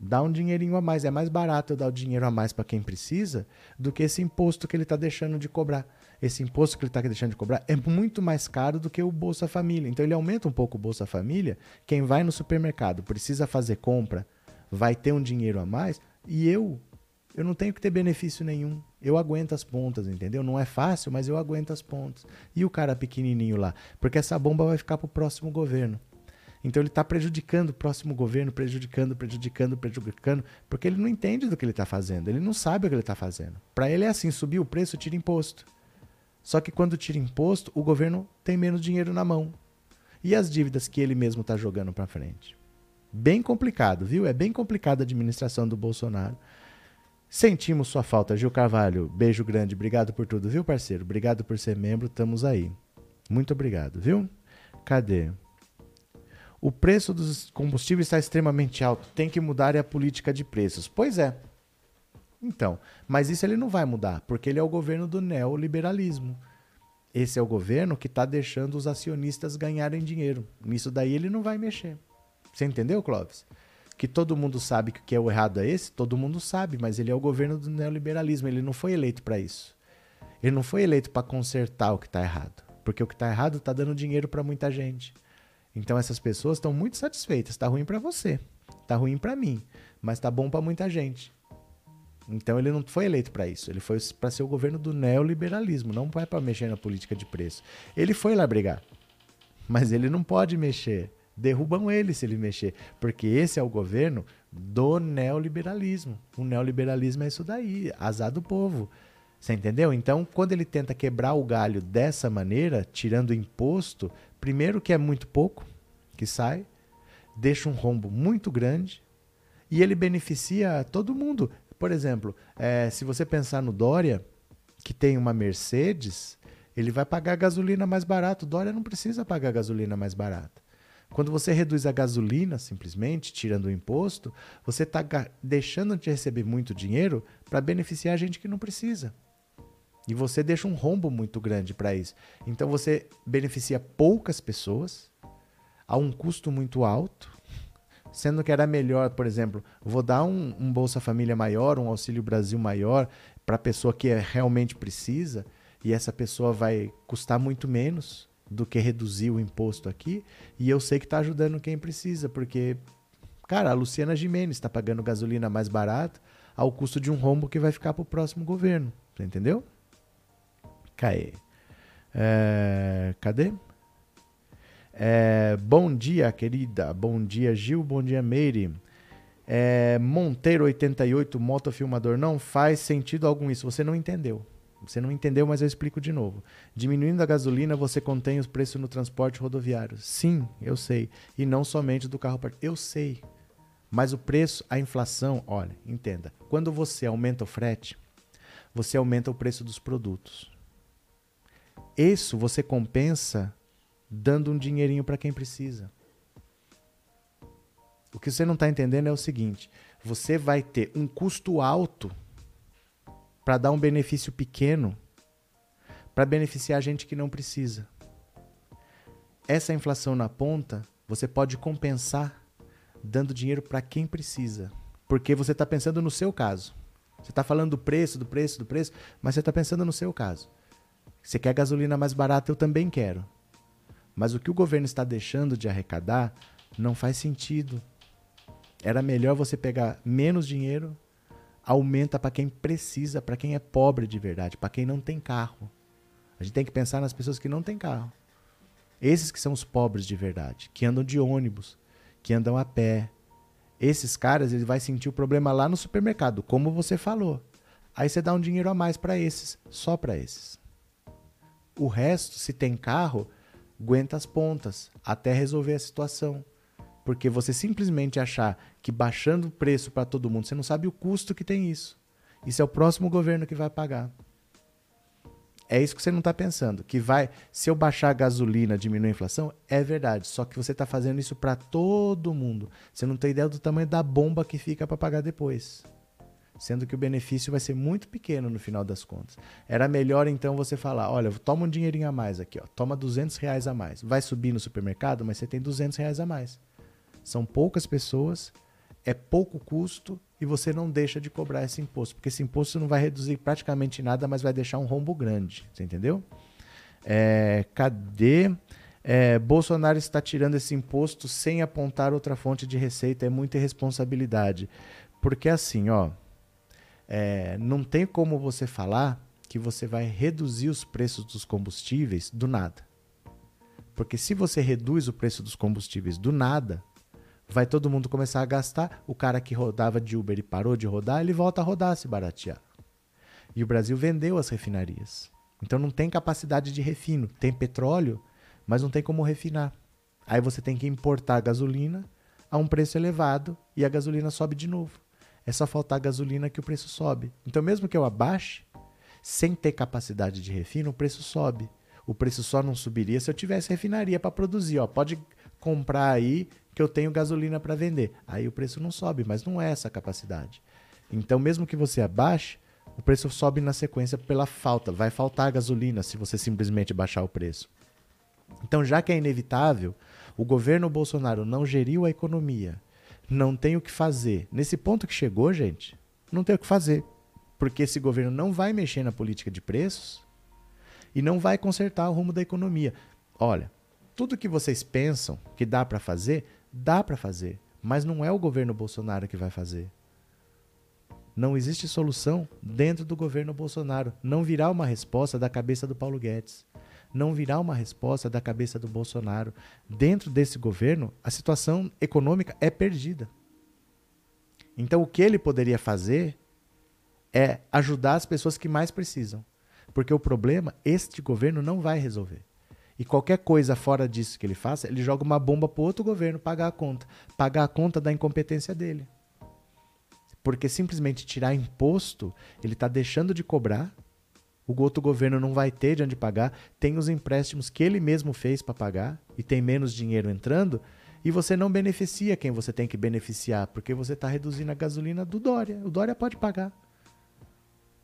dá um dinheirinho a mais. É mais barato eu dar o dinheiro a mais para quem precisa do que esse imposto que ele está deixando de cobrar. Esse imposto que ele está deixando de cobrar é muito mais caro do que o Bolsa Família. Então ele aumenta um pouco o Bolsa Família. Quem vai no supermercado precisa fazer compra, vai ter um dinheiro a mais. E eu, eu não tenho que ter benefício nenhum. Eu aguento as pontas, entendeu? Não é fácil, mas eu aguento as pontas. E o cara pequenininho lá? Porque essa bomba vai ficar para o próximo governo. Então ele está prejudicando o próximo governo, prejudicando, prejudicando, prejudicando, porque ele não entende do que ele está fazendo, ele não sabe o que ele está fazendo. Para ele é assim: subir o preço, tira imposto. Só que quando tira imposto, o governo tem menos dinheiro na mão. E as dívidas que ele mesmo está jogando para frente? Bem complicado, viu? É bem complicada a administração do Bolsonaro. Sentimos sua falta, Gil Carvalho. Beijo grande, obrigado por tudo, viu, parceiro? Obrigado por ser membro, estamos aí. Muito obrigado, viu? Cadê? O preço dos combustíveis está extremamente alto, tem que mudar a política de preços. Pois é. Então, mas isso ele não vai mudar, porque ele é o governo do neoliberalismo. Esse é o governo que está deixando os acionistas ganharem dinheiro. Nisso daí ele não vai mexer. Você entendeu, Clóvis? que todo mundo sabe que o que é o errado é esse, todo mundo sabe, mas ele é o governo do neoliberalismo, ele não foi eleito para isso. Ele não foi eleito para consertar o que está errado, porque o que está errado está dando dinheiro para muita gente. Então essas pessoas estão muito satisfeitas. Está ruim para você, está ruim para mim, mas está bom para muita gente. Então ele não foi eleito para isso. Ele foi para ser o governo do neoliberalismo, não é para mexer na política de preço. Ele foi lá brigar, mas ele não pode mexer derrubam ele se ele mexer, porque esse é o governo do neoliberalismo. O neoliberalismo é isso daí, azar do povo. Você entendeu? Então, quando ele tenta quebrar o galho dessa maneira, tirando imposto, primeiro que é muito pouco que sai, deixa um rombo muito grande e ele beneficia todo mundo. Por exemplo, é, se você pensar no Dória, que tem uma Mercedes, ele vai pagar gasolina mais barato. O Dória não precisa pagar gasolina mais barata. Quando você reduz a gasolina, simplesmente, tirando o imposto, você está deixando de receber muito dinheiro para beneficiar a gente que não precisa. E você deixa um rombo muito grande para isso. Então você beneficia poucas pessoas a um custo muito alto, sendo que era melhor, por exemplo, vou dar um, um Bolsa Família maior, um Auxílio Brasil maior para a pessoa que realmente precisa, e essa pessoa vai custar muito menos do que reduzir o imposto aqui. E eu sei que está ajudando quem precisa, porque, cara, a Luciana Gimenez está pagando gasolina mais barata ao custo de um rombo que vai ficar para o próximo governo. Você entendeu? Caê. É, cadê? É, bom dia, querida. Bom dia, Gil. Bom dia, Meire. É, Monteiro 88, motofilmador, não faz sentido algum isso. Você não entendeu. Você não entendeu, mas eu explico de novo. Diminuindo a gasolina, você contém os preços no transporte rodoviário. Sim, eu sei. E não somente do carro Eu sei. Mas o preço, a inflação, olha, entenda. Quando você aumenta o frete, você aumenta o preço dos produtos. Isso você compensa dando um dinheirinho para quem precisa. O que você não está entendendo é o seguinte: você vai ter um custo alto para dar um benefício pequeno para beneficiar a gente que não precisa. Essa inflação na ponta você pode compensar dando dinheiro para quem precisa, porque você está pensando no seu caso. Você está falando do preço, do preço, do preço, mas você está pensando no seu caso. Você quer gasolina mais barata? Eu também quero. Mas o que o governo está deixando de arrecadar não faz sentido. Era melhor você pegar menos dinheiro, aumenta para quem precisa, para quem é pobre de verdade, para quem não tem carro. A gente tem que pensar nas pessoas que não têm carro. Esses que são os pobres de verdade, que andam de ônibus, que andam a pé. Esses caras, ele vai sentir o problema lá no supermercado, como você falou. Aí você dá um dinheiro a mais para esses, só para esses. O resto, se tem carro, aguenta as pontas até resolver a situação. Porque você simplesmente achar que baixando o preço para todo mundo, você não sabe o custo que tem isso. Isso é o próximo governo que vai pagar. É isso que você não está pensando. Que vai, se eu baixar a gasolina, diminuir a inflação, é verdade. Só que você está fazendo isso para todo mundo. Você não tem ideia do tamanho da bomba que fica para pagar depois. Sendo que o benefício vai ser muito pequeno no final das contas. Era melhor então você falar: olha, toma um dinheirinho a mais aqui, ó, toma 200 reais a mais. Vai subir no supermercado, mas você tem 200 reais a mais. São poucas pessoas, é pouco custo e você não deixa de cobrar esse imposto, porque esse imposto não vai reduzir praticamente nada, mas vai deixar um rombo grande. Você entendeu? É, cadê? É, Bolsonaro está tirando esse imposto sem apontar outra fonte de receita, é muita irresponsabilidade. Porque assim, ó, é, não tem como você falar que você vai reduzir os preços dos combustíveis do nada. Porque se você reduz o preço dos combustíveis do nada, vai todo mundo começar a gastar. O cara que rodava de Uber e parou de rodar, ele volta a rodar se baratear. E o Brasil vendeu as refinarias. Então não tem capacidade de refino. Tem petróleo, mas não tem como refinar. Aí você tem que importar gasolina a um preço elevado e a gasolina sobe de novo. É só faltar gasolina que o preço sobe. Então, mesmo que eu abaixe, sem ter capacidade de refino, o preço sobe. O preço só não subiria se eu tivesse refinaria para produzir. Ó, pode comprar aí que eu tenho gasolina para vender. Aí o preço não sobe, mas não é essa capacidade. Então, mesmo que você abaixe, o preço sobe na sequência pela falta. Vai faltar gasolina se você simplesmente baixar o preço. Então, já que é inevitável, o governo Bolsonaro não geriu a economia, não tem o que fazer. Nesse ponto que chegou, gente, não tem o que fazer. Porque esse governo não vai mexer na política de preços e não vai consertar o rumo da economia. Olha, tudo que vocês pensam que dá para fazer, Dá para fazer, mas não é o governo Bolsonaro que vai fazer. Não existe solução dentro do governo Bolsonaro. Não virá uma resposta da cabeça do Paulo Guedes. Não virá uma resposta da cabeça do Bolsonaro. Dentro desse governo, a situação econômica é perdida. Então, o que ele poderia fazer é ajudar as pessoas que mais precisam. Porque o problema, este governo não vai resolver. E qualquer coisa fora disso que ele faça, ele joga uma bomba para outro governo pagar a conta. Pagar a conta da incompetência dele. Porque simplesmente tirar imposto, ele está deixando de cobrar. O outro governo não vai ter de onde pagar. Tem os empréstimos que ele mesmo fez para pagar e tem menos dinheiro entrando. E você não beneficia quem você tem que beneficiar, porque você está reduzindo a gasolina do Dória. O Dória pode pagar.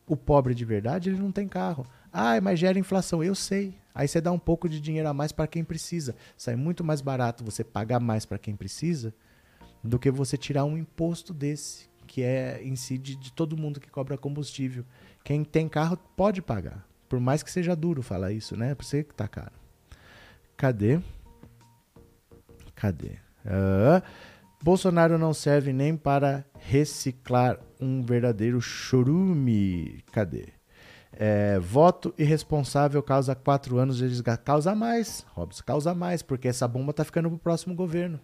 O pobre de verdade, ele não tem carro. Ah, mas gera inflação. Eu sei. Aí você dá um pouco de dinheiro a mais para quem precisa. Sai muito mais barato você pagar mais para quem precisa do que você tirar um imposto desse, que é si de, todo mundo que cobra combustível. Quem tem carro pode pagar. Por mais que seja duro falar isso, né? Por você que tá caro. Cadê? Cadê? Bolsonaro não serve nem para reciclar um verdadeiro chorume. Cadê? É, voto irresponsável causa quatro anos de desgaste. Causa mais, Robson, causa mais, porque essa bomba tá ficando pro próximo governo.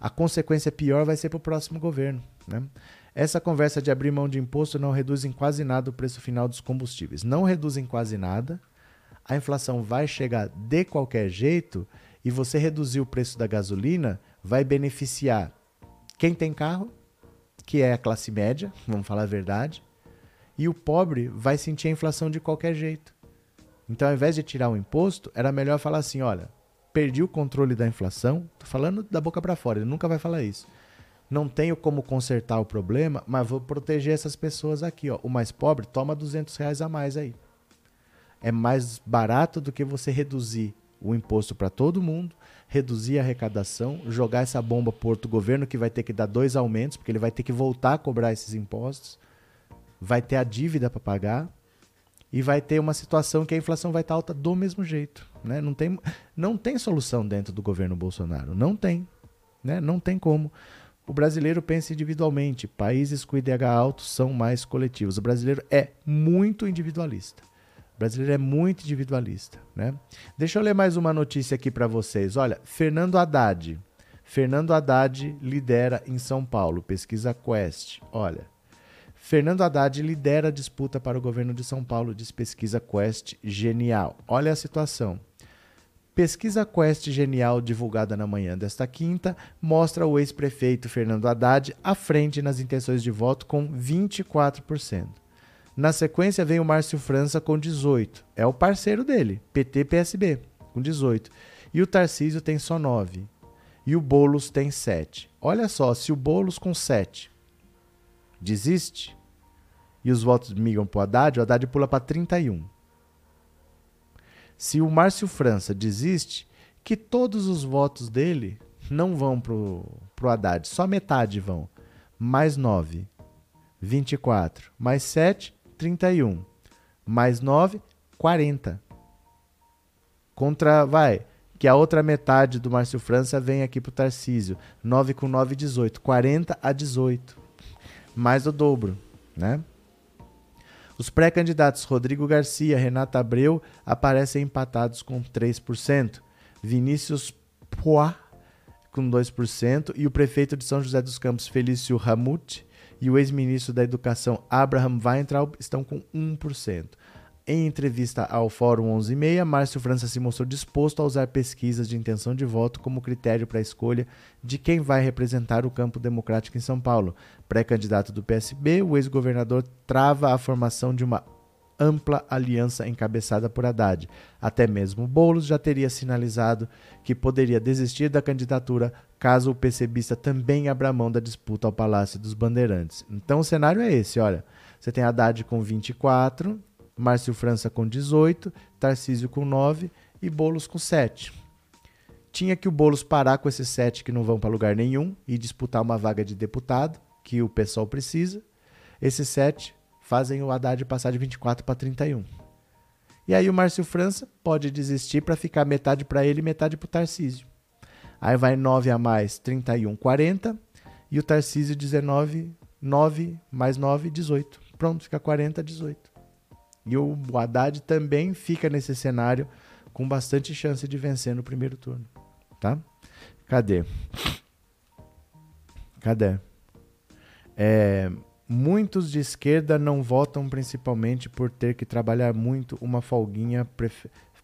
A consequência pior vai ser para o próximo governo. Né? Essa conversa de abrir mão de imposto não reduz em quase nada o preço final dos combustíveis. Não reduz em quase nada. A inflação vai chegar de qualquer jeito e você reduzir o preço da gasolina vai beneficiar quem tem carro, que é a classe média, vamos falar a verdade, e o pobre vai sentir a inflação de qualquer jeito. Então, ao invés de tirar o imposto, era melhor falar assim: olha, perdi o controle da inflação, tô falando da boca para fora, ele nunca vai falar isso não tenho como consertar o problema, mas vou proteger essas pessoas aqui. Ó. O mais pobre toma 200 reais a mais aí. É mais barato do que você reduzir o imposto para todo mundo, reduzir a arrecadação, jogar essa bomba para o governo que vai ter que dar dois aumentos, porque ele vai ter que voltar a cobrar esses impostos, vai ter a dívida para pagar e vai ter uma situação que a inflação vai estar alta do mesmo jeito. Né? Não, tem, não tem solução dentro do governo Bolsonaro. Não tem. Né? Não tem como. O brasileiro pensa individualmente. Países com IDH alto são mais coletivos. O brasileiro é muito individualista. O brasileiro é muito individualista, né? Deixa eu ler mais uma notícia aqui para vocês. Olha, Fernando Haddad. Fernando Haddad lidera em São Paulo. Pesquisa Quest. Olha, Fernando Haddad lidera a disputa para o governo de São Paulo, diz pesquisa Quest. Genial. Olha a situação. Pesquisa Quest Genial, divulgada na manhã desta quinta, mostra o ex-prefeito Fernando Haddad à frente nas intenções de voto com 24%. Na sequência vem o Márcio França com 18%. É o parceiro dele, PT-PSB, com 18%. E o Tarcísio tem só 9%. E o Boulos tem 7%. Olha só, se o Boulos com 7% desiste e os votos migram para o Haddad, o Haddad pula para 31%. Se o Márcio França desiste, que todos os votos dele não vão pro, pro Haddad, só metade vão. Mais 9, 24. Mais 7, 31. Mais 9, 40. Contra, vai, que a outra metade do Márcio França vem aqui pro Tarcísio. 9 com 9, 18. 40 a 18. Mais o dobro, né? Os pré-candidatos Rodrigo Garcia Renata Abreu aparecem empatados com 3%. Vinícius Poá com 2% e o prefeito de São José dos Campos, Felício Ramute, e o ex-ministro da Educação, Abraham Weintraub, estão com 1%. Em entrevista ao Fórum 11:30, Márcio França se mostrou disposto a usar pesquisas de intenção de voto como critério para a escolha de quem vai representar o campo democrático em São Paulo. Pré-candidato do PSB, o ex-governador trava a formação de uma ampla aliança encabeçada por Haddad. Até mesmo Boulos já teria sinalizado que poderia desistir da candidatura caso o PCBista também abra mão da disputa ao Palácio dos Bandeirantes. Então o cenário é esse, olha. Você tem Haddad com 24, Márcio França com 18, Tarcísio com 9 e Bolos com 7. Tinha que o Bolos parar com esses 7 que não vão para lugar nenhum e disputar uma vaga de deputado, que o pessoal precisa. Esses 7 fazem o Haddad passar de 24 para 31. E aí o Márcio França pode desistir para ficar metade para ele e metade para o Tarcísio. Aí vai 9 a mais, 31, 40. E o Tarcísio 19, 9 mais 9, 18. Pronto, fica 40, 18. E o Haddad também fica nesse cenário com bastante chance de vencer no primeiro turno. Tá? Cadê? Cadê? É, muitos de esquerda não votam principalmente por ter que trabalhar muito, uma folguinha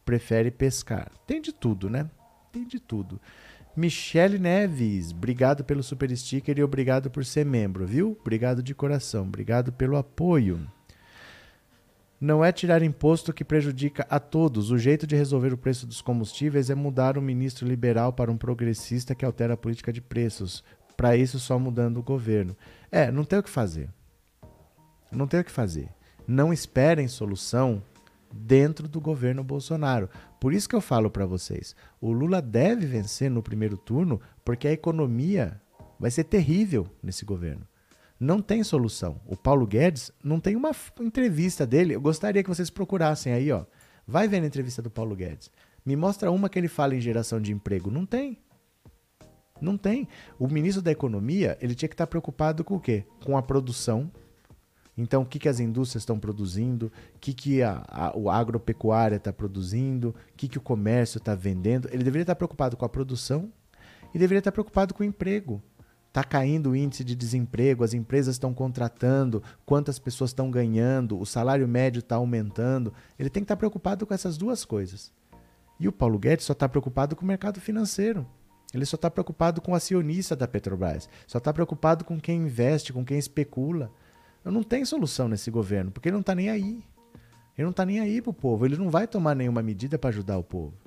prefere pescar. Tem de tudo, né? Tem de tudo. Michele Neves, obrigado pelo super sticker e obrigado por ser membro, viu? Obrigado de coração, obrigado pelo apoio. Não é tirar imposto que prejudica a todos. O jeito de resolver o preço dos combustíveis é mudar um ministro liberal para um progressista que altera a política de preços. Para isso, só mudando o governo. É, não tem o que fazer. Não tem o que fazer. Não esperem solução dentro do governo Bolsonaro. Por isso que eu falo para vocês: o Lula deve vencer no primeiro turno, porque a economia vai ser terrível nesse governo não tem solução. O Paulo Guedes não tem uma entrevista dele. Eu gostaria que vocês procurassem aí, ó. Vai ver a entrevista do Paulo Guedes. Me mostra uma que ele fala em geração de emprego. Não tem. Não tem. O ministro da Economia, ele tinha que estar preocupado com o quê? Com a produção. Então, o que, que as indústrias estão produzindo, o que, que a, a, a agropecuária está produzindo, o que, que o comércio está vendendo. Ele deveria estar preocupado com a produção E deveria estar preocupado com o emprego. Está caindo o índice de desemprego, as empresas estão contratando, quantas pessoas estão ganhando, o salário médio está aumentando. Ele tem que estar preocupado com essas duas coisas. E o Paulo Guedes só está preocupado com o mercado financeiro. Ele só está preocupado com o acionista da Petrobras. Só está preocupado com quem investe, com quem especula. Não tem solução nesse governo, porque ele não está nem aí. Ele não está nem aí para o povo. Ele não vai tomar nenhuma medida para ajudar o povo.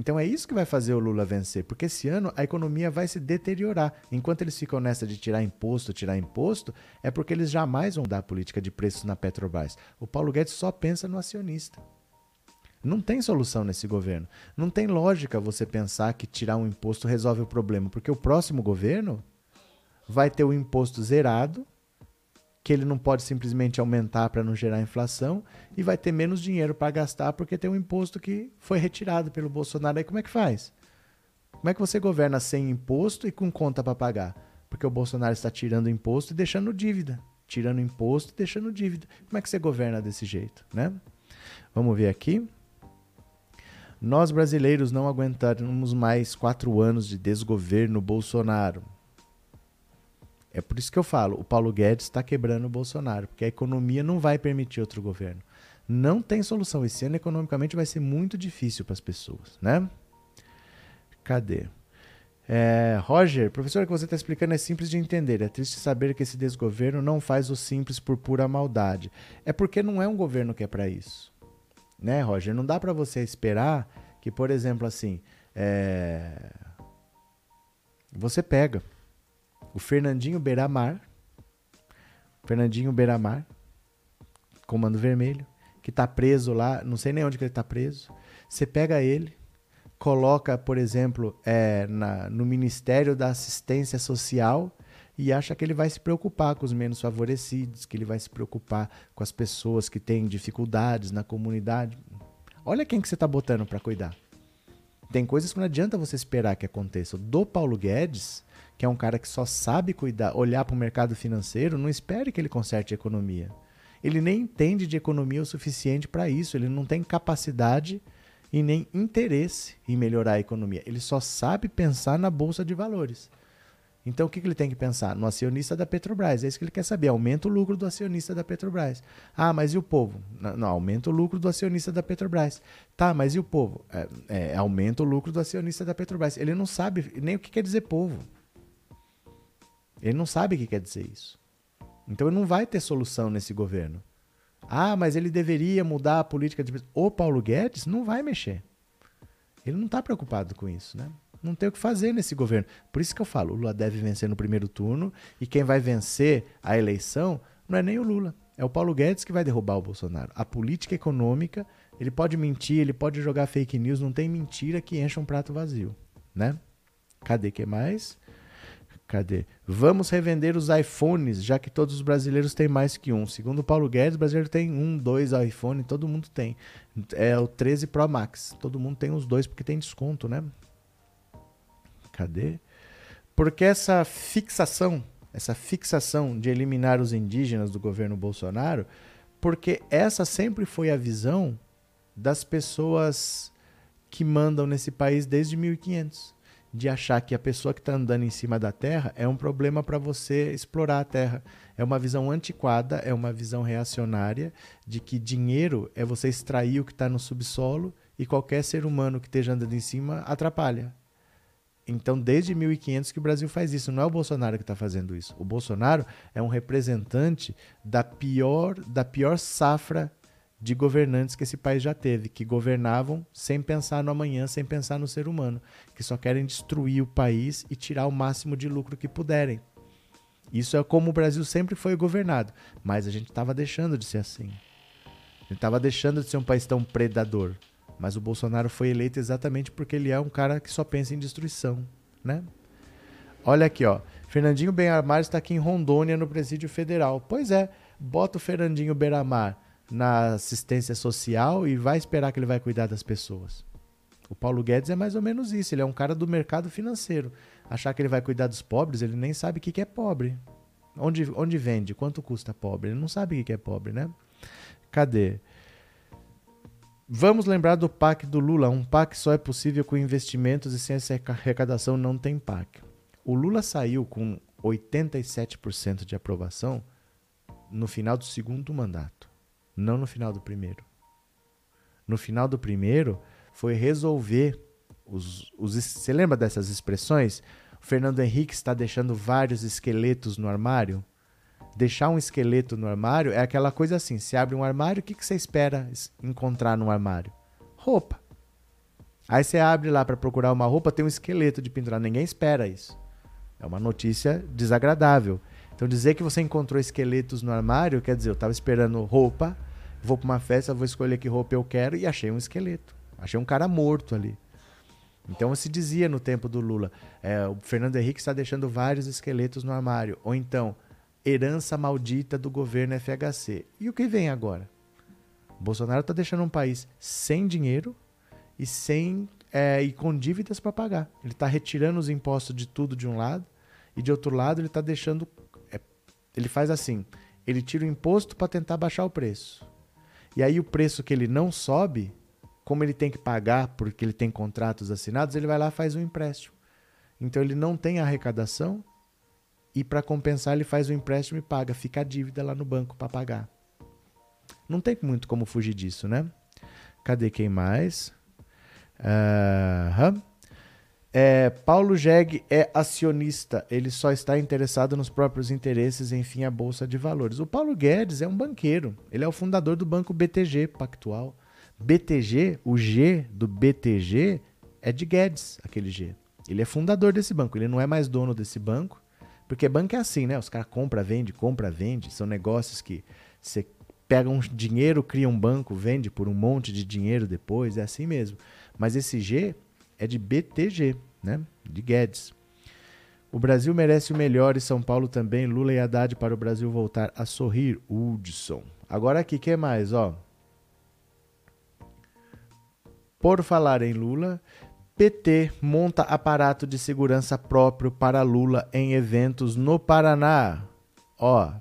Então é isso que vai fazer o Lula vencer, porque esse ano a economia vai se deteriorar. Enquanto eles ficam nessa de tirar imposto, tirar imposto, é porque eles jamais vão dar a política de preços na Petrobras. O Paulo Guedes só pensa no acionista. Não tem solução nesse governo. Não tem lógica você pensar que tirar um imposto resolve o problema, porque o próximo governo vai ter o imposto zerado que ele não pode simplesmente aumentar para não gerar inflação e vai ter menos dinheiro para gastar porque tem um imposto que foi retirado pelo Bolsonaro. Aí como é que faz? Como é que você governa sem imposto e com conta para pagar? Porque o Bolsonaro está tirando imposto e deixando dívida. Tirando imposto e deixando dívida. Como é que você governa desse jeito, né? Vamos ver aqui. Nós brasileiros não aguentaremos mais quatro anos de desgoverno Bolsonaro. É por isso que eu falo, o Paulo Guedes está quebrando o Bolsonaro, porque a economia não vai permitir outro governo. Não tem solução. Esse ano economicamente vai ser muito difícil para as pessoas, né? Cadê? É, Roger, professor, o que você está explicando é simples de entender. É triste saber que esse desgoverno não faz o simples por pura maldade. É porque não é um governo que é para isso, né, Roger? Não dá para você esperar que, por exemplo, assim, é... você pega o Fernandinho Beiramar, Fernandinho Beiramar, Comando Vermelho, que está preso lá, não sei nem onde que ele está preso. Você pega ele, coloca, por exemplo, é, na, no Ministério da Assistência Social e acha que ele vai se preocupar com os menos favorecidos, que ele vai se preocupar com as pessoas que têm dificuldades na comunidade. Olha quem que você está botando para cuidar. Tem coisas que não adianta você esperar que aconteça. Do Paulo Guedes, que é um cara que só sabe cuidar, olhar para o mercado financeiro, não espere que ele conserte a economia. Ele nem entende de economia o suficiente para isso, ele não tem capacidade e nem interesse em melhorar a economia. Ele só sabe pensar na bolsa de valores. Então o que, que ele tem que pensar? No acionista da Petrobras. É isso que ele quer saber. Aumenta o lucro do acionista da Petrobras. Ah, mas e o povo? Não, não aumenta o lucro do acionista da Petrobras. Tá, mas e o povo? É, é, aumenta o lucro do acionista da Petrobras. Ele não sabe nem o que quer dizer povo. Ele não sabe o que quer dizer isso. Então ele não vai ter solução nesse governo. Ah, mas ele deveria mudar a política de. O Paulo Guedes não vai mexer. Ele não está preocupado com isso, né? Não tem o que fazer nesse governo. Por isso que eu falo, o Lula deve vencer no primeiro turno e quem vai vencer a eleição não é nem o Lula, é o Paulo Guedes que vai derrubar o Bolsonaro. A política econômica, ele pode mentir, ele pode jogar fake news, não tem mentira que encha um prato vazio, né? Cadê que mais? Cadê? Vamos revender os iPhones, já que todos os brasileiros têm mais que um. Segundo Paulo Guedes, o brasileiro tem um, dois iPhone, todo mundo tem. É o 13 Pro Max. Todo mundo tem os dois porque tem desconto, né? Cadê? Porque essa fixação, essa fixação de eliminar os indígenas do governo Bolsonaro, porque essa sempre foi a visão das pessoas que mandam nesse país desde 1500 de achar que a pessoa que está andando em cima da terra é um problema para você explorar a terra. É uma visão antiquada, é uma visão reacionária de que dinheiro é você extrair o que está no subsolo e qualquer ser humano que esteja andando em cima atrapalha. Então, desde 1500 que o Brasil faz isso. Não é o Bolsonaro que está fazendo isso. O Bolsonaro é um representante da pior, da pior safra de governantes que esse país já teve, que governavam sem pensar no amanhã, sem pensar no ser humano, que só querem destruir o país e tirar o máximo de lucro que puderem. Isso é como o Brasil sempre foi governado, mas a gente estava deixando de ser assim. A gente estava deixando de ser um país tão predador. Mas o Bolsonaro foi eleito exatamente porque ele é um cara que só pensa em destruição, né? Olha aqui, ó. Fernandinho Benamar está aqui em Rondônia, no Presídio Federal. Pois é, bota o Fernandinho Benamar na assistência social e vai esperar que ele vai cuidar das pessoas. O Paulo Guedes é mais ou menos isso, ele é um cara do mercado financeiro. Achar que ele vai cuidar dos pobres, ele nem sabe o que é pobre. Onde, onde vende? Quanto custa pobre? Ele não sabe o que é pobre, né? Cadê? Vamos lembrar do PAC do Lula. Um PAC só é possível com investimentos e sem essa arrecadação não tem PAC. O Lula saiu com 87% de aprovação no final do segundo mandato, não no final do primeiro. No final do primeiro foi resolver os, os você lembra dessas expressões? O Fernando Henrique está deixando vários esqueletos no armário. Deixar um esqueleto no armário é aquela coisa assim: se abre um armário, o que, que você espera encontrar no armário? Roupa. Aí você abre lá para procurar uma roupa, tem um esqueleto de pendurar. Ninguém espera isso. É uma notícia desagradável. Então dizer que você encontrou esqueletos no armário, quer dizer, eu estava esperando roupa, vou para uma festa, vou escolher que roupa eu quero e achei um esqueleto. Achei um cara morto ali. Então se dizia no tempo do Lula, é, o Fernando Henrique está deixando vários esqueletos no armário. Ou então, herança maldita do governo FHC. E o que vem agora? Bolsonaro está deixando um país sem dinheiro e sem é, e com dívidas para pagar. Ele está retirando os impostos de tudo de um lado e de outro lado ele está deixando. É, ele faz assim: ele tira o imposto para tentar baixar o preço. E aí o preço que ele não sobe, como ele tem que pagar porque ele tem contratos assinados, ele vai lá e faz um empréstimo. Então ele não tem arrecadação e para compensar ele faz o empréstimo e paga, fica a dívida lá no banco para pagar. Não tem muito como fugir disso, né? Cadê quem mais? Uh, é, Paulo Jeg é acionista, ele só está interessado nos próprios interesses, enfim, a Bolsa de Valores. O Paulo Guedes é um banqueiro, ele é o fundador do banco BTG Pactual. BTG, o G do BTG é de Guedes, aquele G. Ele é fundador desse banco, ele não é mais dono desse banco, porque banco é assim, né? Os caras compra, vende, compra, vende. São negócios que você pega um dinheiro, cria um banco, vende por um monte de dinheiro depois, é assim mesmo. Mas esse G é de BTG, né? De Guedes. O Brasil merece o melhor e São Paulo também. Lula e Haddad para o Brasil voltar a sorrir. Hudson. Agora aqui, que mais, ó? Por falar em Lula, PT monta aparato de segurança próprio para Lula em eventos no Paraná. Ó,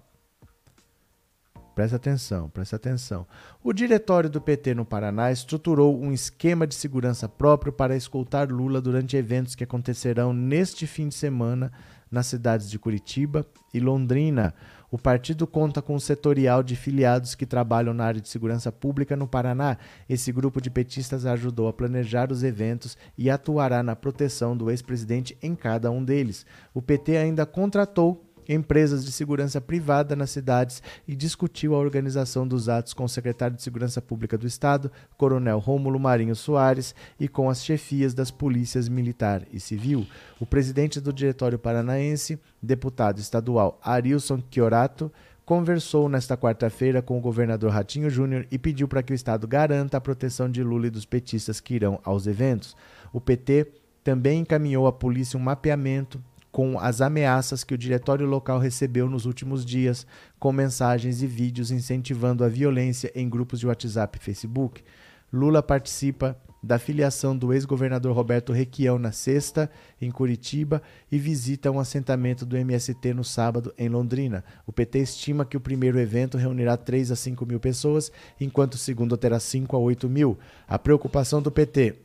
presta atenção, presta atenção. O diretório do PT no Paraná estruturou um esquema de segurança próprio para escoltar Lula durante eventos que acontecerão neste fim de semana nas cidades de Curitiba e Londrina. O partido conta com um setorial de filiados que trabalham na área de segurança pública no Paraná. Esse grupo de petistas ajudou a planejar os eventos e atuará na proteção do ex-presidente em cada um deles. O PT ainda contratou empresas de segurança privada nas cidades e discutiu a organização dos atos com o secretário de Segurança Pública do Estado, Coronel Rômulo Marinho Soares, e com as chefias das polícias militar e civil. O presidente do Diretório Paranaense, deputado estadual Arilson Chiorato, conversou nesta quarta-feira com o governador Ratinho Júnior e pediu para que o Estado garanta a proteção de Lula e dos petistas que irão aos eventos. O PT também encaminhou à polícia um mapeamento com as ameaças que o diretório local recebeu nos últimos dias, com mensagens e vídeos incentivando a violência em grupos de WhatsApp e Facebook. Lula participa da filiação do ex-governador Roberto Requião na sexta, em Curitiba, e visita um assentamento do MST no sábado, em Londrina. O PT estima que o primeiro evento reunirá 3 a 5 mil pessoas, enquanto o segundo terá 5 a 8 mil. A preocupação do PT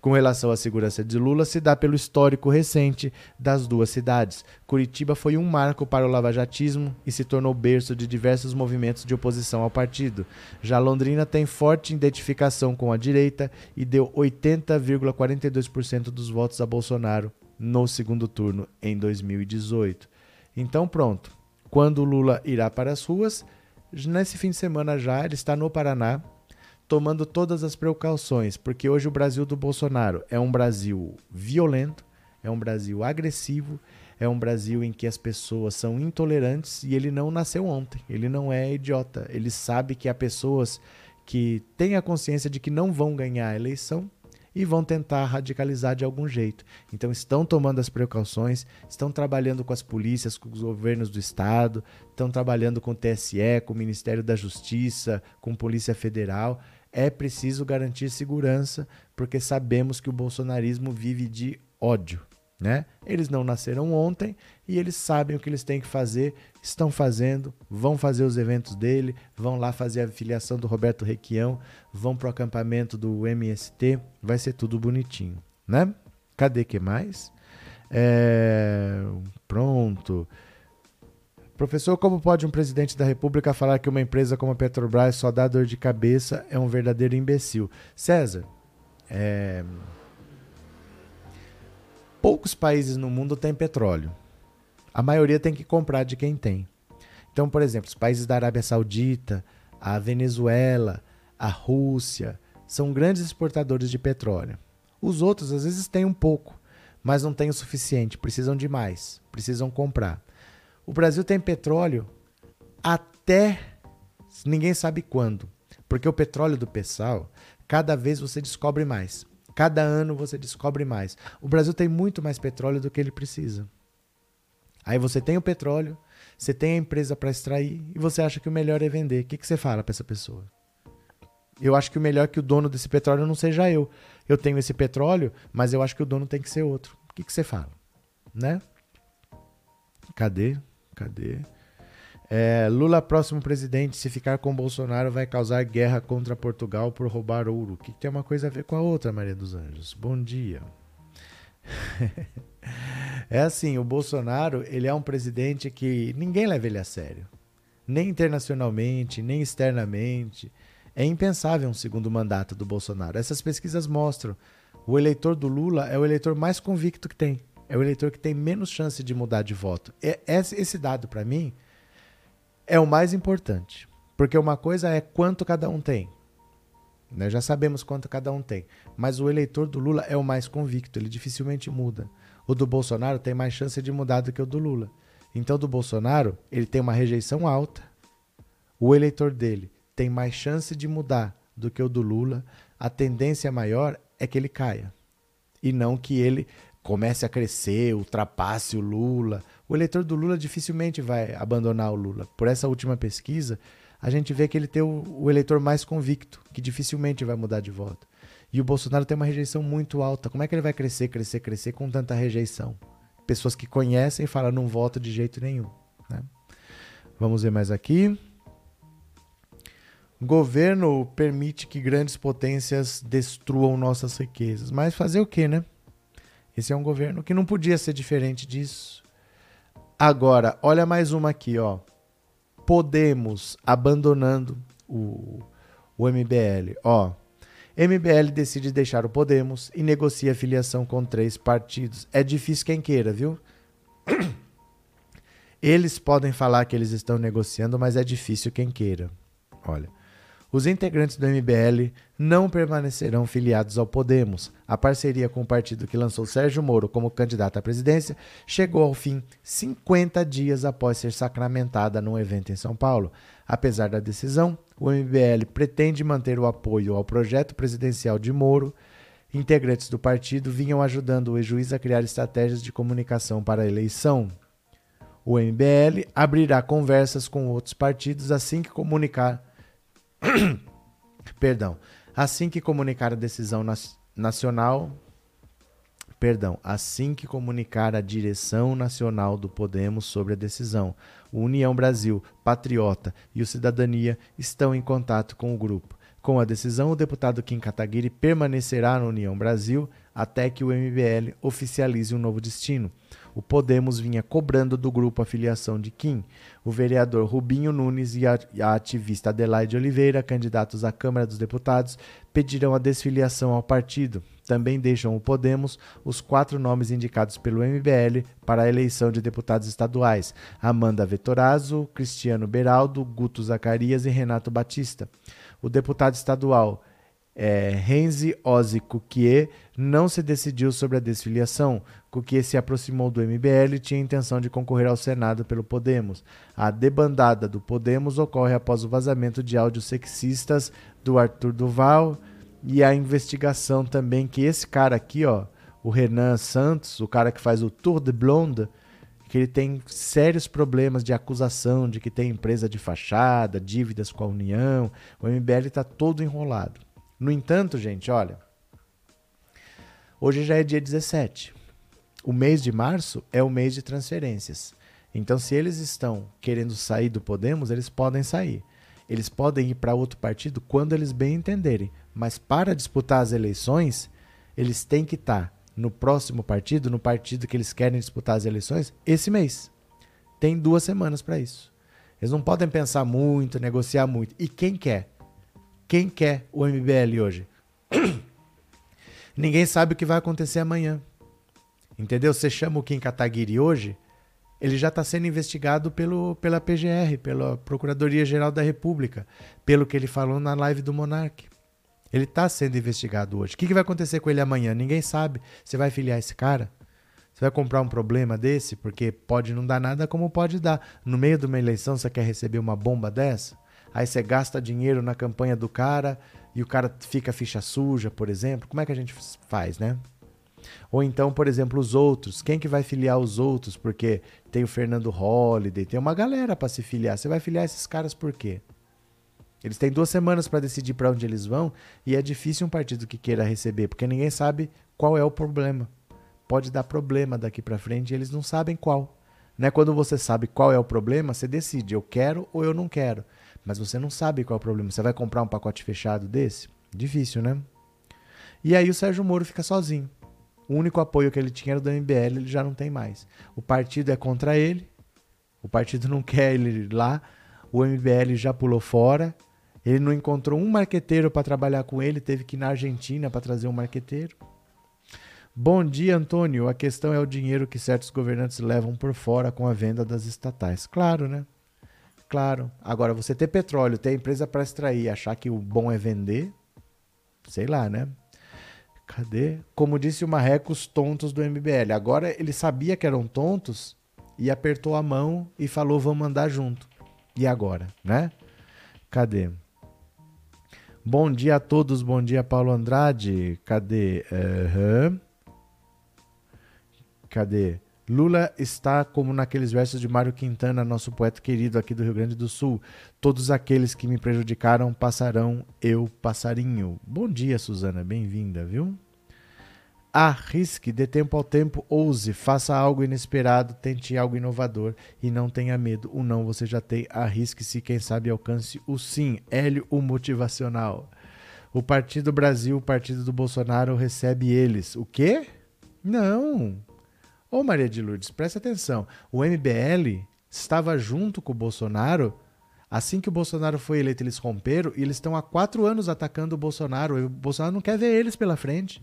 com relação à segurança de Lula se dá pelo histórico recente das duas cidades. Curitiba foi um marco para o lavajatismo e se tornou berço de diversos movimentos de oposição ao partido. Já Londrina tem forte identificação com a direita e deu 80,42% dos votos a Bolsonaro no segundo turno em 2018. Então, pronto. Quando Lula irá para as ruas, nesse fim de semana já, ele está no Paraná, tomando todas as precauções, porque hoje o Brasil do Bolsonaro é um Brasil violento, é um Brasil agressivo, é um Brasil em que as pessoas são intolerantes e ele não nasceu ontem, ele não é idiota, ele sabe que há pessoas que têm a consciência de que não vão ganhar a eleição e vão tentar radicalizar de algum jeito. Então estão tomando as precauções, estão trabalhando com as polícias, com os governos do estado, estão trabalhando com o TSE, com o Ministério da Justiça, com a Polícia Federal. É preciso garantir segurança, porque sabemos que o bolsonarismo vive de ódio Né? Eles não nasceram ontem e eles sabem o que eles têm que fazer, estão fazendo, vão fazer os eventos dele, vão lá fazer a filiação do Roberto Requião, vão pro acampamento do MST, vai ser tudo bonitinho, né? Cadê que mais? É... Pronto. Professor, como pode um presidente da República falar que uma empresa como a Petrobras só dá dor de cabeça? É um verdadeiro imbecil. César, é... poucos países no mundo têm petróleo. A maioria tem que comprar de quem tem. Então, por exemplo, os países da Arábia Saudita, a Venezuela, a Rússia, são grandes exportadores de petróleo. Os outros, às vezes, têm um pouco, mas não têm o suficiente, precisam de mais, precisam comprar. O Brasil tem petróleo até ninguém sabe quando. Porque o petróleo do Pessal, cada vez você descobre mais. Cada ano você descobre mais. O Brasil tem muito mais petróleo do que ele precisa. Aí você tem o petróleo, você tem a empresa para extrair e você acha que o melhor é vender. O que, que você fala para essa pessoa? Eu acho que o melhor é que o dono desse petróleo não seja eu. Eu tenho esse petróleo, mas eu acho que o dono tem que ser outro. O que, que você fala? Né? Cadê? Cadê? É, Lula, próximo presidente, se ficar com Bolsonaro, vai causar guerra contra Portugal por roubar ouro. O que, tem uma coisa a ver com a outra, Maria dos Anjos? Bom dia. é assim, o Bolsonaro, ele é um presidente que ninguém leva ele a sério. Nem internacionalmente, nem externamente. É impensável um segundo mandato do Bolsonaro. Essas pesquisas mostram. O eleitor do Lula é o eleitor mais convicto que tem é o eleitor que tem menos chance de mudar de voto. Esse dado, para mim, é o mais importante. Porque uma coisa é quanto cada um tem. Nós né? já sabemos quanto cada um tem. Mas o eleitor do Lula é o mais convicto, ele dificilmente muda. O do Bolsonaro tem mais chance de mudar do que o do Lula. Então, do Bolsonaro, ele tem uma rejeição alta. O eleitor dele tem mais chance de mudar do que o do Lula. A tendência maior é que ele caia. E não que ele comece a crescer, ultrapasse o Lula. O eleitor do Lula dificilmente vai abandonar o Lula. Por essa última pesquisa, a gente vê que ele tem o, o, eleitor mais convicto, que dificilmente vai mudar de voto. E o Bolsonaro tem uma rejeição muito alta. Como é que ele vai crescer, crescer, crescer com tanta rejeição? Pessoas que conhecem falam não voto de jeito nenhum. Né? Vamos ver mais aqui. Governo permite que grandes potências destruam nossas riquezas. Mas fazer o quê, né? Esse é um governo que não podia ser diferente disso. Agora, olha mais uma aqui, ó. Podemos abandonando o, o MBL. Ó, MBL decide deixar o Podemos e negocia filiação com três partidos. É difícil quem queira, viu? Eles podem falar que eles estão negociando, mas é difícil quem queira. Olha, os integrantes do MBL não permanecerão filiados ao Podemos. A parceria com o partido que lançou Sérgio Moro como candidato à presidência chegou ao fim 50 dias após ser sacramentada num evento em São Paulo. Apesar da decisão, o MBL pretende manter o apoio ao projeto presidencial de Moro. Integrantes do partido vinham ajudando o ex-juiz a criar estratégias de comunicação para a eleição. O MBL abrirá conversas com outros partidos assim que comunicar Perdão. Assim que comunicar a decisão nacional, perdão, assim que comunicar a direção nacional do Podemos sobre a decisão, o União Brasil, Patriota e o Cidadania estão em contato com o grupo. Com a decisão, o deputado Kim Kataguiri permanecerá na União Brasil até que o MBL oficialize um novo destino. O Podemos vinha cobrando do grupo a filiação de Kim. O vereador Rubinho Nunes e a, ativista Adelaide Oliveira, candidatos à Câmara dos Deputados, pedirão a desfiliação ao partido. Também deixam o Podemos os quatro nomes indicados pelo MBL para a eleição de deputados estaduais: Amanda Vetorazzo, Cristiano Beraldo, Guto Zacarias e Renato Batista. O deputado estadual é, Renzi Ozzy Cuquier não se decidiu sobre a desfiliação. Cuquier se aproximou do MBL e tinha intenção de concorrer ao Senado pelo Podemos. A debandada do Podemos ocorre após o vazamento de áudios sexistas do Arthur Duval e a investigação também que esse cara aqui, ó, o Renan Santos, o cara que faz o Tour de Blonde, que ele tem sérios problemas de acusação de que tem empresa de fachada, dívidas com a União. O MBL está todo enrolado. No entanto, gente, olha. Hoje já é dia 17. O mês de março é o mês de transferências. Então, se eles estão querendo sair do Podemos, eles podem sair. Eles podem ir para outro partido quando eles bem entenderem. Mas para disputar as eleições, eles têm que estar tá no próximo partido, no partido que eles querem disputar as eleições, esse mês. Tem duas semanas para isso. Eles não podem pensar muito, negociar muito. E quem quer? Quem quer o MBL hoje? Ninguém sabe o que vai acontecer amanhã. Entendeu? Você chama o Kim Kataguiri hoje, ele já está sendo investigado pelo, pela PGR, pela Procuradoria-Geral da República, pelo que ele falou na live do Monark. Ele está sendo investigado hoje. O que, que vai acontecer com ele amanhã? Ninguém sabe. Você vai filiar esse cara? Você vai comprar um problema desse? Porque pode não dar nada como pode dar. No meio de uma eleição, você quer receber uma bomba dessa? Aí você gasta dinheiro na campanha do cara e o cara fica ficha suja, por exemplo. Como é que a gente faz, né? Ou então, por exemplo, os outros. Quem que vai filiar os outros? Porque tem o Fernando Holliday, tem uma galera para se filiar. Você vai filiar esses caras por quê? Eles têm duas semanas para decidir para onde eles vão e é difícil um partido que queira receber, porque ninguém sabe qual é o problema. Pode dar problema daqui para frente e eles não sabem qual. Né? Quando você sabe qual é o problema, você decide, eu quero ou eu não quero. Mas você não sabe qual é o problema. Você vai comprar um pacote fechado desse? Difícil, né? E aí o Sérgio Moro fica sozinho. O único apoio que ele tinha era do MBL, ele já não tem mais. O partido é contra ele, o partido não quer ele lá, o MBL já pulou fora, ele não encontrou um marqueteiro para trabalhar com ele, teve que ir na Argentina para trazer um marqueteiro. Bom dia, Antônio. A questão é o dinheiro que certos governantes levam por fora com a venda das estatais. Claro, né? Claro. Agora, você ter petróleo, ter empresa para extrair, achar que o bom é vender, sei lá, né? Cadê? Como disse o Marreco, os tontos do MBL. Agora ele sabia que eram tontos e apertou a mão e falou: vamos andar junto. E agora, né? Cadê? Bom dia a todos, bom dia Paulo Andrade. Cadê? Uhum. Cadê? Lula está como naqueles versos de Mário Quintana, nosso poeta querido aqui do Rio Grande do Sul. Todos aqueles que me prejudicaram passarão, eu passarinho. Bom dia, Suzana, bem-vinda, viu? Arrisque, dê tempo ao tempo, ouse, faça algo inesperado, tente algo inovador e não tenha medo. O não você já tem, arrisque-se, quem sabe alcance o sim. Hélio, o motivacional. O Partido Brasil, o Partido do Bolsonaro, recebe eles. O quê? Não, Ô Maria de Lourdes, presta atenção. O MBL estava junto com o Bolsonaro. Assim que o Bolsonaro foi eleito, eles romperam e eles estão há quatro anos atacando o Bolsonaro. O Bolsonaro não quer ver eles pela frente.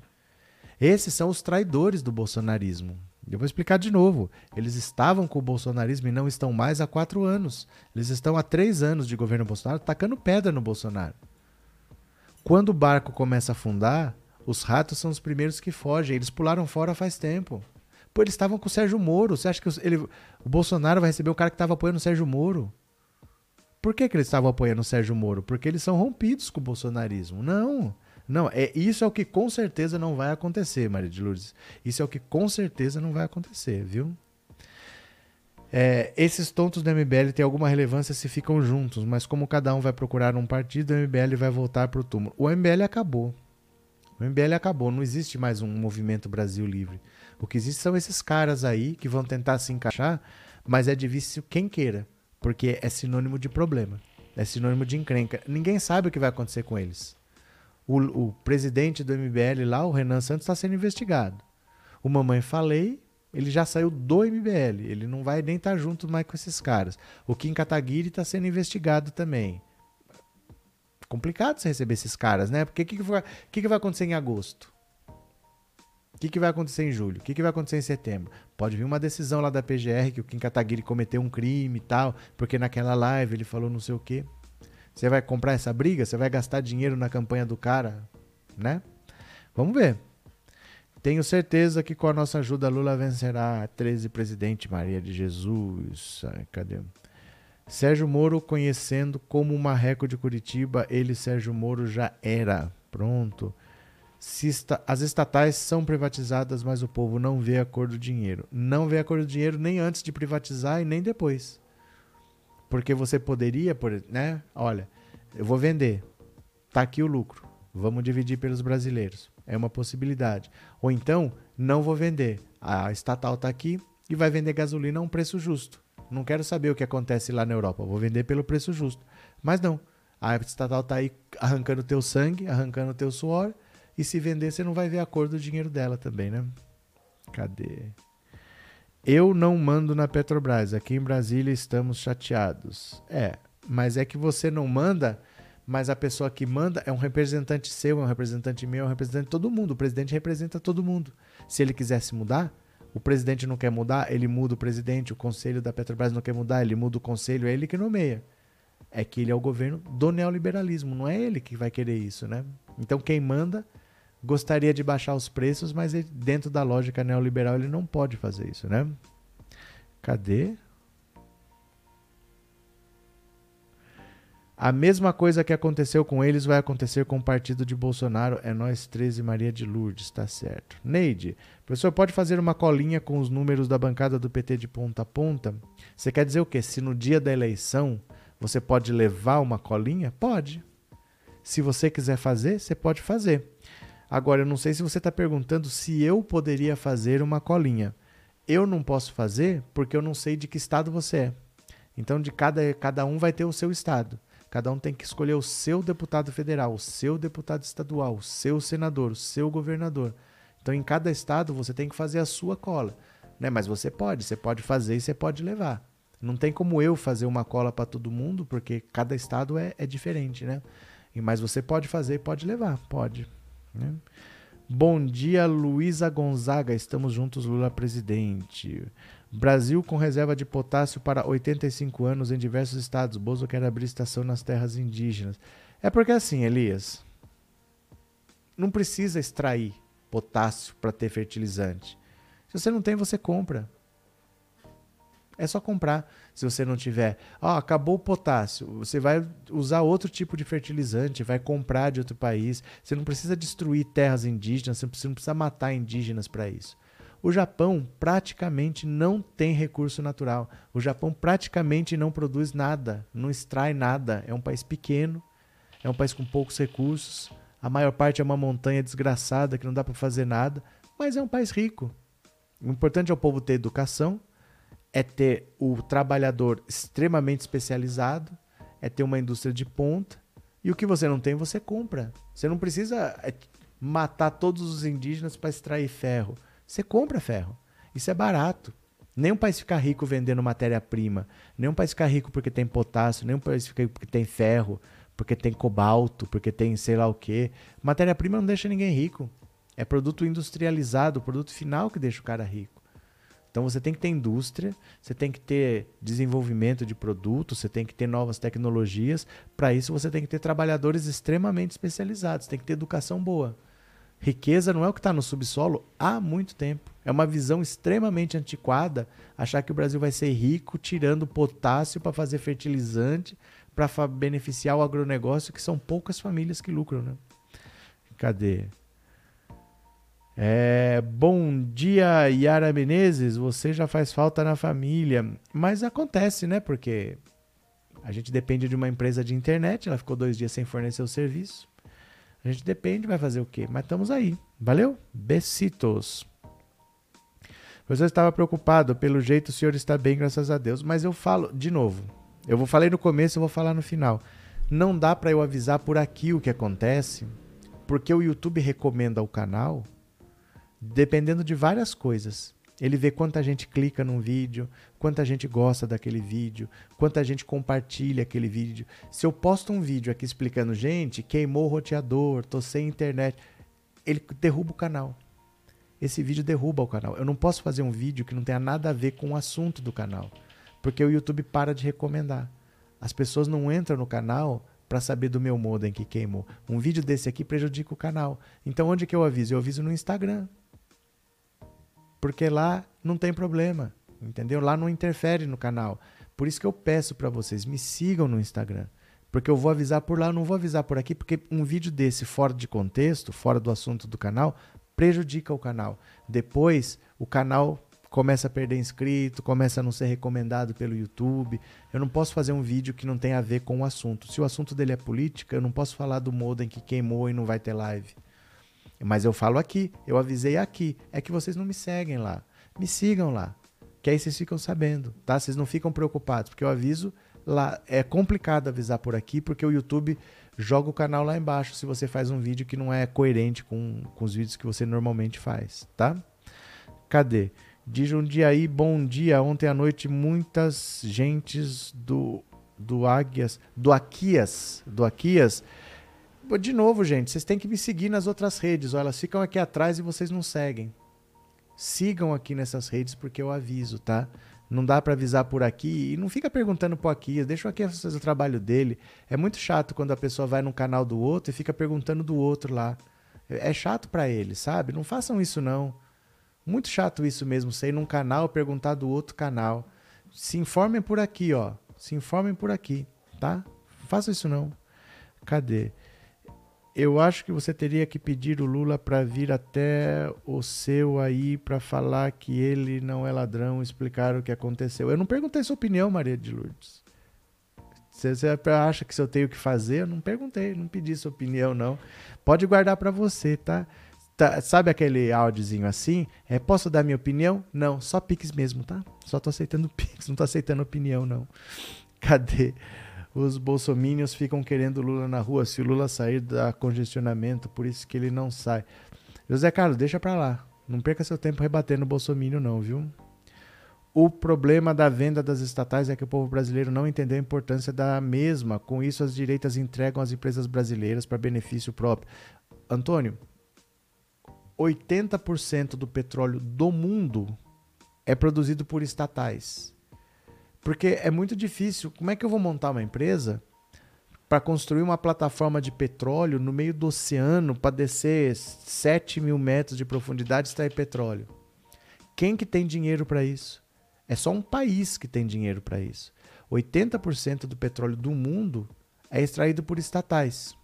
Esses são os traidores do bolsonarismo. Eu vou explicar de novo. Eles estavam com o bolsonarismo e não estão mais há quatro anos. Eles estão há três anos de governo Bolsonaro tacando pedra no Bolsonaro. Quando o barco começa a afundar, os ratos são os primeiros que fogem. Eles pularam fora faz tempo. Pô, eles estavam com o Sérgio Moro. Você acha que ele, o Bolsonaro vai receber o cara que estava apoiando o Sérgio Moro? Por que, que eles estavam apoiando o Sérgio Moro? Porque eles são rompidos com o bolsonarismo. Não. Não, é, isso é o que com certeza não vai acontecer, Maria de Lourdes. Isso é o que com certeza não vai acontecer, viu? É, esses tontos do MBL têm alguma relevância se ficam juntos, mas como cada um vai procurar um partido, o MBL vai voltar para o túmulo. O MBL acabou. O MBL acabou, não existe mais um movimento Brasil Livre. O que existe são esses caras aí que vão tentar se encaixar, mas é difícil quem queira, porque é sinônimo de problema, é sinônimo de encrenca. Ninguém sabe o que vai acontecer com eles. O, o presidente do MBL lá, o Renan Santos, está sendo investigado. O Mamãe Falei, ele já saiu do MBL, ele não vai nem estar tá junto mais com esses caras. O Kim Kataguiri está sendo investigado também. Complicado você receber esses caras, né? Porque o que, que, que, que vai acontecer em agosto? O que, que, vai acontecer em julho? O que, que, vai acontecer em setembro? Pode vir uma decisão lá da PGR que o Kim Kataguiri cometeu um crime e tal, porque naquela live ele falou não sei o quê. Você vai comprar essa briga? Você vai gastar dinheiro na campanha do cara? Né? Vamos ver. Tenho certeza que com a nossa ajuda Lula vencerá 13 presidente Maria de Jesus. Ai, cadê? Sérgio Moro conhecendo como o marreco de Curitiba, ele Sérgio Moro já era. Pronto esta, as estatais são privatizadas, mas o povo não vê a cor do dinheiro. Não vê a cor do dinheiro nem antes de privatizar e nem depois. Porque você poderia, por, né? Olha, eu vou vender. Tá aqui o lucro. Vamos dividir pelos brasileiros. É uma possibilidade. Ou então, não vou vender. A estatal está aqui e vai vender gasolina a um preço justo. Não quero saber o que acontece lá na Europa, vou vender pelo preço justo. Mas não, a estatal está aí arrancando teu sangue, arrancando teu suor, e se vender você não vai ver a cor do dinheiro dela também, né? Cadê? Eu não mando na Petrobras. Aqui em Brasília estamos chateados. É, mas é que você não manda, mas a pessoa que manda é um representante seu, é um representante meu, é um representante de todo mundo. O presidente representa todo mundo. Se ele quisesse mudar, o presidente não quer mudar, ele muda o presidente, o conselho da Petrobras não quer mudar, ele muda o conselho, é ele que nomeia. É que ele é o governo do neoliberalismo, não é ele que vai querer isso, né? Então quem manda gostaria de baixar os preços, mas ele, dentro da lógica neoliberal ele não pode fazer isso, né? Cadê? A mesma coisa que aconteceu com eles vai acontecer com o partido de Bolsonaro. É nós 13 Maria de Lourdes, tá certo. Neide, professor, pode fazer uma colinha com os números da bancada do PT de ponta a ponta? Você quer dizer o quê? Se no dia da eleição você pode levar uma colinha? Pode. Se você quiser fazer, você pode fazer. Agora, eu não sei se você está perguntando se eu poderia fazer uma colinha. Eu não posso fazer porque eu não sei de que estado você é. Então, de cada, cada um vai ter o seu estado. Cada um tem que escolher o seu deputado federal, o seu deputado estadual, o seu senador, o seu governador. Então, em cada estado, você tem que fazer a sua cola. Né? Mas você pode, você pode fazer e você pode levar. Não tem como eu fazer uma cola para todo mundo, porque cada estado é, é diferente, né? Mas você pode fazer, pode levar, pode. Né? Bom dia, Luísa Gonzaga. Estamos juntos, Lula presidente. Brasil com reserva de potássio para 85 anos em diversos estados. Bozo quer abrir estação nas terras indígenas. É porque assim, Elias, não precisa extrair potássio para ter fertilizante. Se você não tem, você compra. É só comprar. Se você não tiver, ó, oh, acabou o potássio, você vai usar outro tipo de fertilizante, vai comprar de outro país. Você não precisa destruir terras indígenas, você não precisa matar indígenas para isso. O Japão praticamente não tem recurso natural. O Japão praticamente não produz nada, não extrai nada. É um país pequeno, é um país com poucos recursos. A maior parte é uma montanha desgraçada que não dá para fazer nada, mas é um país rico. O importante é o povo ter educação, é ter o trabalhador extremamente especializado, é ter uma indústria de ponta. E o que você não tem, você compra. Você não precisa é, matar todos os indígenas para extrair ferro. Você compra ferro. Isso é barato. Nenhum país fica rico vendendo matéria-prima. Nenhum país fica rico porque tem potássio. Nenhum país fica rico porque tem ferro, porque tem cobalto, porque tem sei lá o quê. Matéria-prima não deixa ninguém rico. É produto industrializado, produto final que deixa o cara rico. Então você tem que ter indústria, você tem que ter desenvolvimento de produtos, você tem que ter novas tecnologias. Para isso você tem que ter trabalhadores extremamente especializados, tem que ter educação boa. Riqueza não é o que está no subsolo há muito tempo. É uma visão extremamente antiquada achar que o Brasil vai ser rico tirando potássio para fazer fertilizante para beneficiar o agronegócio, que são poucas famílias que lucram. Né? Cadê? É, bom dia, Yara Menezes. Você já faz falta na família. Mas acontece, né? Porque a gente depende de uma empresa de internet. Ela ficou dois dias sem fornecer o serviço. A gente depende, vai fazer o quê? Mas estamos aí. Valeu? Besitos. Você estava preocupado, pelo jeito o senhor está bem, graças a Deus. Mas eu falo, de novo, eu vou falar no começo, eu vou falar no final. Não dá para eu avisar por aqui o que acontece, porque o YouTube recomenda o canal dependendo de várias coisas. Ele vê quanta gente clica num vídeo, quanta gente gosta daquele vídeo, quanta gente compartilha aquele vídeo. Se eu posto um vídeo aqui explicando, gente, queimou o roteador, tô sem internet, ele derruba o canal. Esse vídeo derruba o canal. Eu não posso fazer um vídeo que não tenha nada a ver com o assunto do canal, porque o YouTube para de recomendar. As pessoas não entram no canal para saber do meu modem que queimou. Um vídeo desse aqui prejudica o canal. Então onde que eu aviso? Eu aviso no Instagram porque lá não tem problema, entendeu? Lá não interfere no canal. Por isso que eu peço para vocês, me sigam no Instagram. Porque eu vou avisar por lá, não vou avisar por aqui, porque um vídeo desse fora de contexto, fora do assunto do canal, prejudica o canal. Depois, o canal começa a perder inscrito, começa a não ser recomendado pelo YouTube. Eu não posso fazer um vídeo que não tem a ver com o assunto. Se o assunto dele é política, eu não posso falar do modem que queimou e não vai ter live. Mas eu falo aqui, eu avisei aqui. É que vocês não me seguem lá. Me sigam lá. Que aí vocês ficam sabendo, tá? Vocês não ficam preocupados, porque eu aviso lá. É complicado avisar por aqui, porque o YouTube joga o canal lá embaixo se você faz um vídeo que não é coerente com, com os vídeos que você normalmente faz, tá? Cadê? De Jundiaí, bom dia. Ontem à noite, muitas gentes do, do Águias, do Aquias, do Aquias. De novo, gente, vocês têm que me seguir nas outras redes. Ó, elas ficam aqui atrás e vocês não seguem. Sigam aqui nessas redes porque eu aviso, tá? Não dá para avisar por aqui e não fica perguntando pro Aquias, deixa o fazer o trabalho dele. É muito chato quando a pessoa vai no canal do outro e fica perguntando do outro lá. É chato para ele, sabe? Não façam isso não. Muito chato isso mesmo, sair num canal perguntar do outro canal. Se informem por aqui, ó. Se informem por aqui, tá? Não façam isso não. Cadê? Eu acho que você teria que pedir o Lula para vir até o seu aí para falar que ele não é ladrão, explicar o que aconteceu. Eu não perguntei sua opinião, Maria de Lourdes. Você, você acha que se eu tenho que fazer? Eu não perguntei, não pedi sua opinião, não. Pode guardar para você, tá? Tá, sabe aquele áudiozinho assim? É, posso dar minha opinião? Não, só Pix mesmo, tá? Só tô aceitando Pix, não tô aceitando opinião, não. Cadê? Os bolsomínios ficam querendo Lula na rua. Se o Lula sair da congestionamento, por isso que ele não sai. José Carlos, deixa pra lá. Não perca seu tempo rebatendo o bolsomínio, não, viu? O problema da venda das estatais é que o povo brasileiro não entendeu a importância da mesma. Com isso, as direitas entregam as empresas brasileiras para benefício próprio. Antônio, 80% do petróleo do mundo é produzido por estatais. Porque é muito difícil. Como é que eu vou montar uma empresa para construir uma plataforma de petróleo no meio do oceano para descer 7 mil metros de profundidade e extrair petróleo? Quem que tem dinheiro para isso? É só um país que tem dinheiro para isso. 80% do petróleo do mundo é extraído por estatais.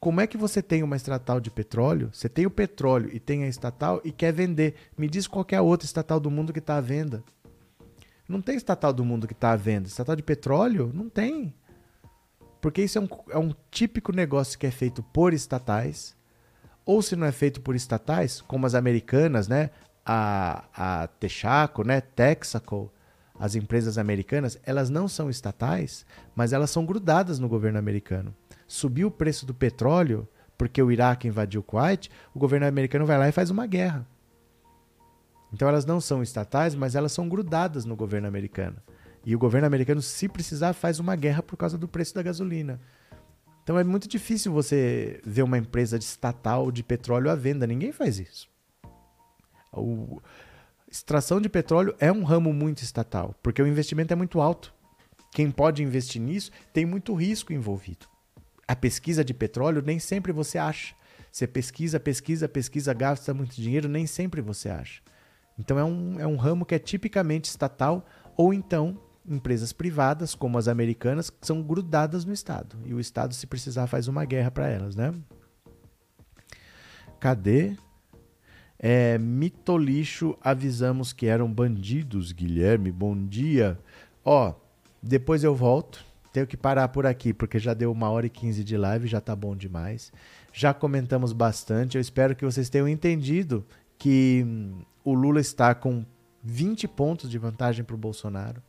Como é que você tem uma estatal de petróleo? Você tem o petróleo e tem a estatal e quer vender. Me diz qual é a outra estatal do mundo que está à venda. Não tem estatal do mundo que está à venda. Estatal de petróleo? Não tem. Porque isso é um, é um típico negócio que é feito por estatais. Ou se não é feito por estatais, como as americanas, né? A, a Texaco, né? Texaco, as empresas americanas, elas não são estatais, mas elas são grudadas no governo americano subiu o preço do petróleo porque o Iraque invadiu o Kuwait, o governo americano vai lá e faz uma guerra. Então elas não são estatais, mas elas são grudadas no governo americano. E o governo americano, se precisar, faz uma guerra por causa do preço da gasolina. Então é muito difícil você ver uma empresa de estatal de petróleo à venda. Ninguém faz isso. O... Extração de petróleo é um ramo muito estatal, porque o investimento é muito alto. Quem pode investir nisso tem muito risco envolvido a pesquisa de petróleo nem sempre você acha. Você pesquisa, pesquisa, pesquisa, gasta muito dinheiro, nem sempre você acha. Então é um, é um ramo que é tipicamente estatal ou então empresas privadas, como as americanas, que são grudadas no Estado. E o Estado, se precisar, faz uma guerra para elas, né? Cadê? É, mitolixo, avisamos que eram bandidos, Guilherme, bom dia. Ó, depois eu volto tenho que parar por aqui, porque já deu uma hora e quinze de live, já tá bom demais. Já comentamos bastante. Eu espero que vocês tenham entendido que hum, o Lula está com 20 pontos de vantagem para o Bolsonaro.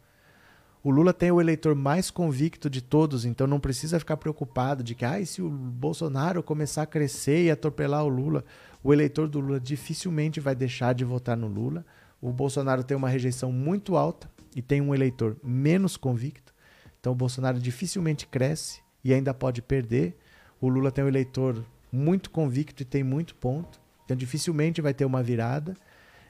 O Lula tem o eleitor mais convicto de todos, então não precisa ficar preocupado de que ah, se o Bolsonaro começar a crescer e atropelar o Lula, o eleitor do Lula dificilmente vai deixar de votar no Lula. O Bolsonaro tem uma rejeição muito alta e tem um eleitor menos convicto. Então o Bolsonaro dificilmente cresce e ainda pode perder. O Lula tem um eleitor muito convicto e tem muito ponto. Então dificilmente vai ter uma virada.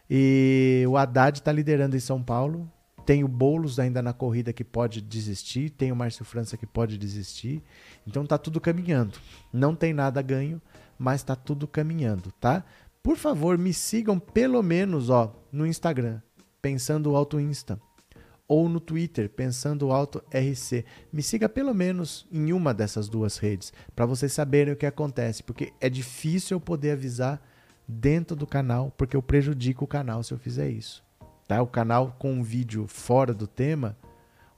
E o Haddad está liderando em São Paulo. Tem o Boulos ainda na corrida que pode desistir. Tem o Márcio França que pode desistir. Então tá tudo caminhando. Não tem nada ganho, mas tá tudo caminhando, tá? Por favor, me sigam pelo menos ó, no Instagram, pensando Auto Insta ou no Twitter, Pensando Alto RC. Me siga pelo menos em uma dessas duas redes, para vocês saberem o que acontece, porque é difícil eu poder avisar dentro do canal, porque eu prejudico o canal se eu fizer isso. Tá? O canal com um vídeo fora do tema,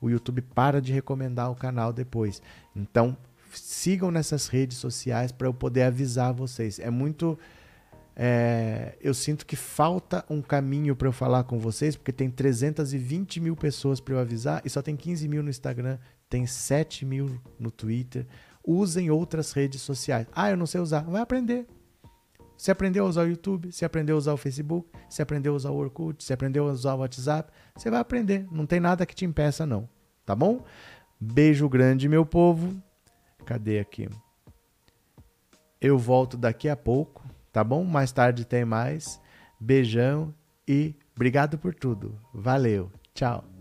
o YouTube para de recomendar o canal depois. Então, sigam nessas redes sociais para eu poder avisar vocês. É muito. É, eu sinto que falta um caminho para eu falar com vocês, porque tem 320 mil pessoas para eu avisar e só tem 15 mil no Instagram, tem 7 mil no Twitter. Usem outras redes sociais. Ah, eu não sei usar. Vai aprender. Você aprendeu a usar o YouTube, você aprendeu a usar o Facebook, você aprendeu a usar o Orkut, você aprendeu a usar o WhatsApp, você vai aprender. Não tem nada que te impeça, não. Tá bom? Beijo grande, meu povo. Cadê aqui? Eu volto daqui a pouco, tá bom? Mais tarde tem mais. Beijão e obrigado por tudo. Valeu. Tchau.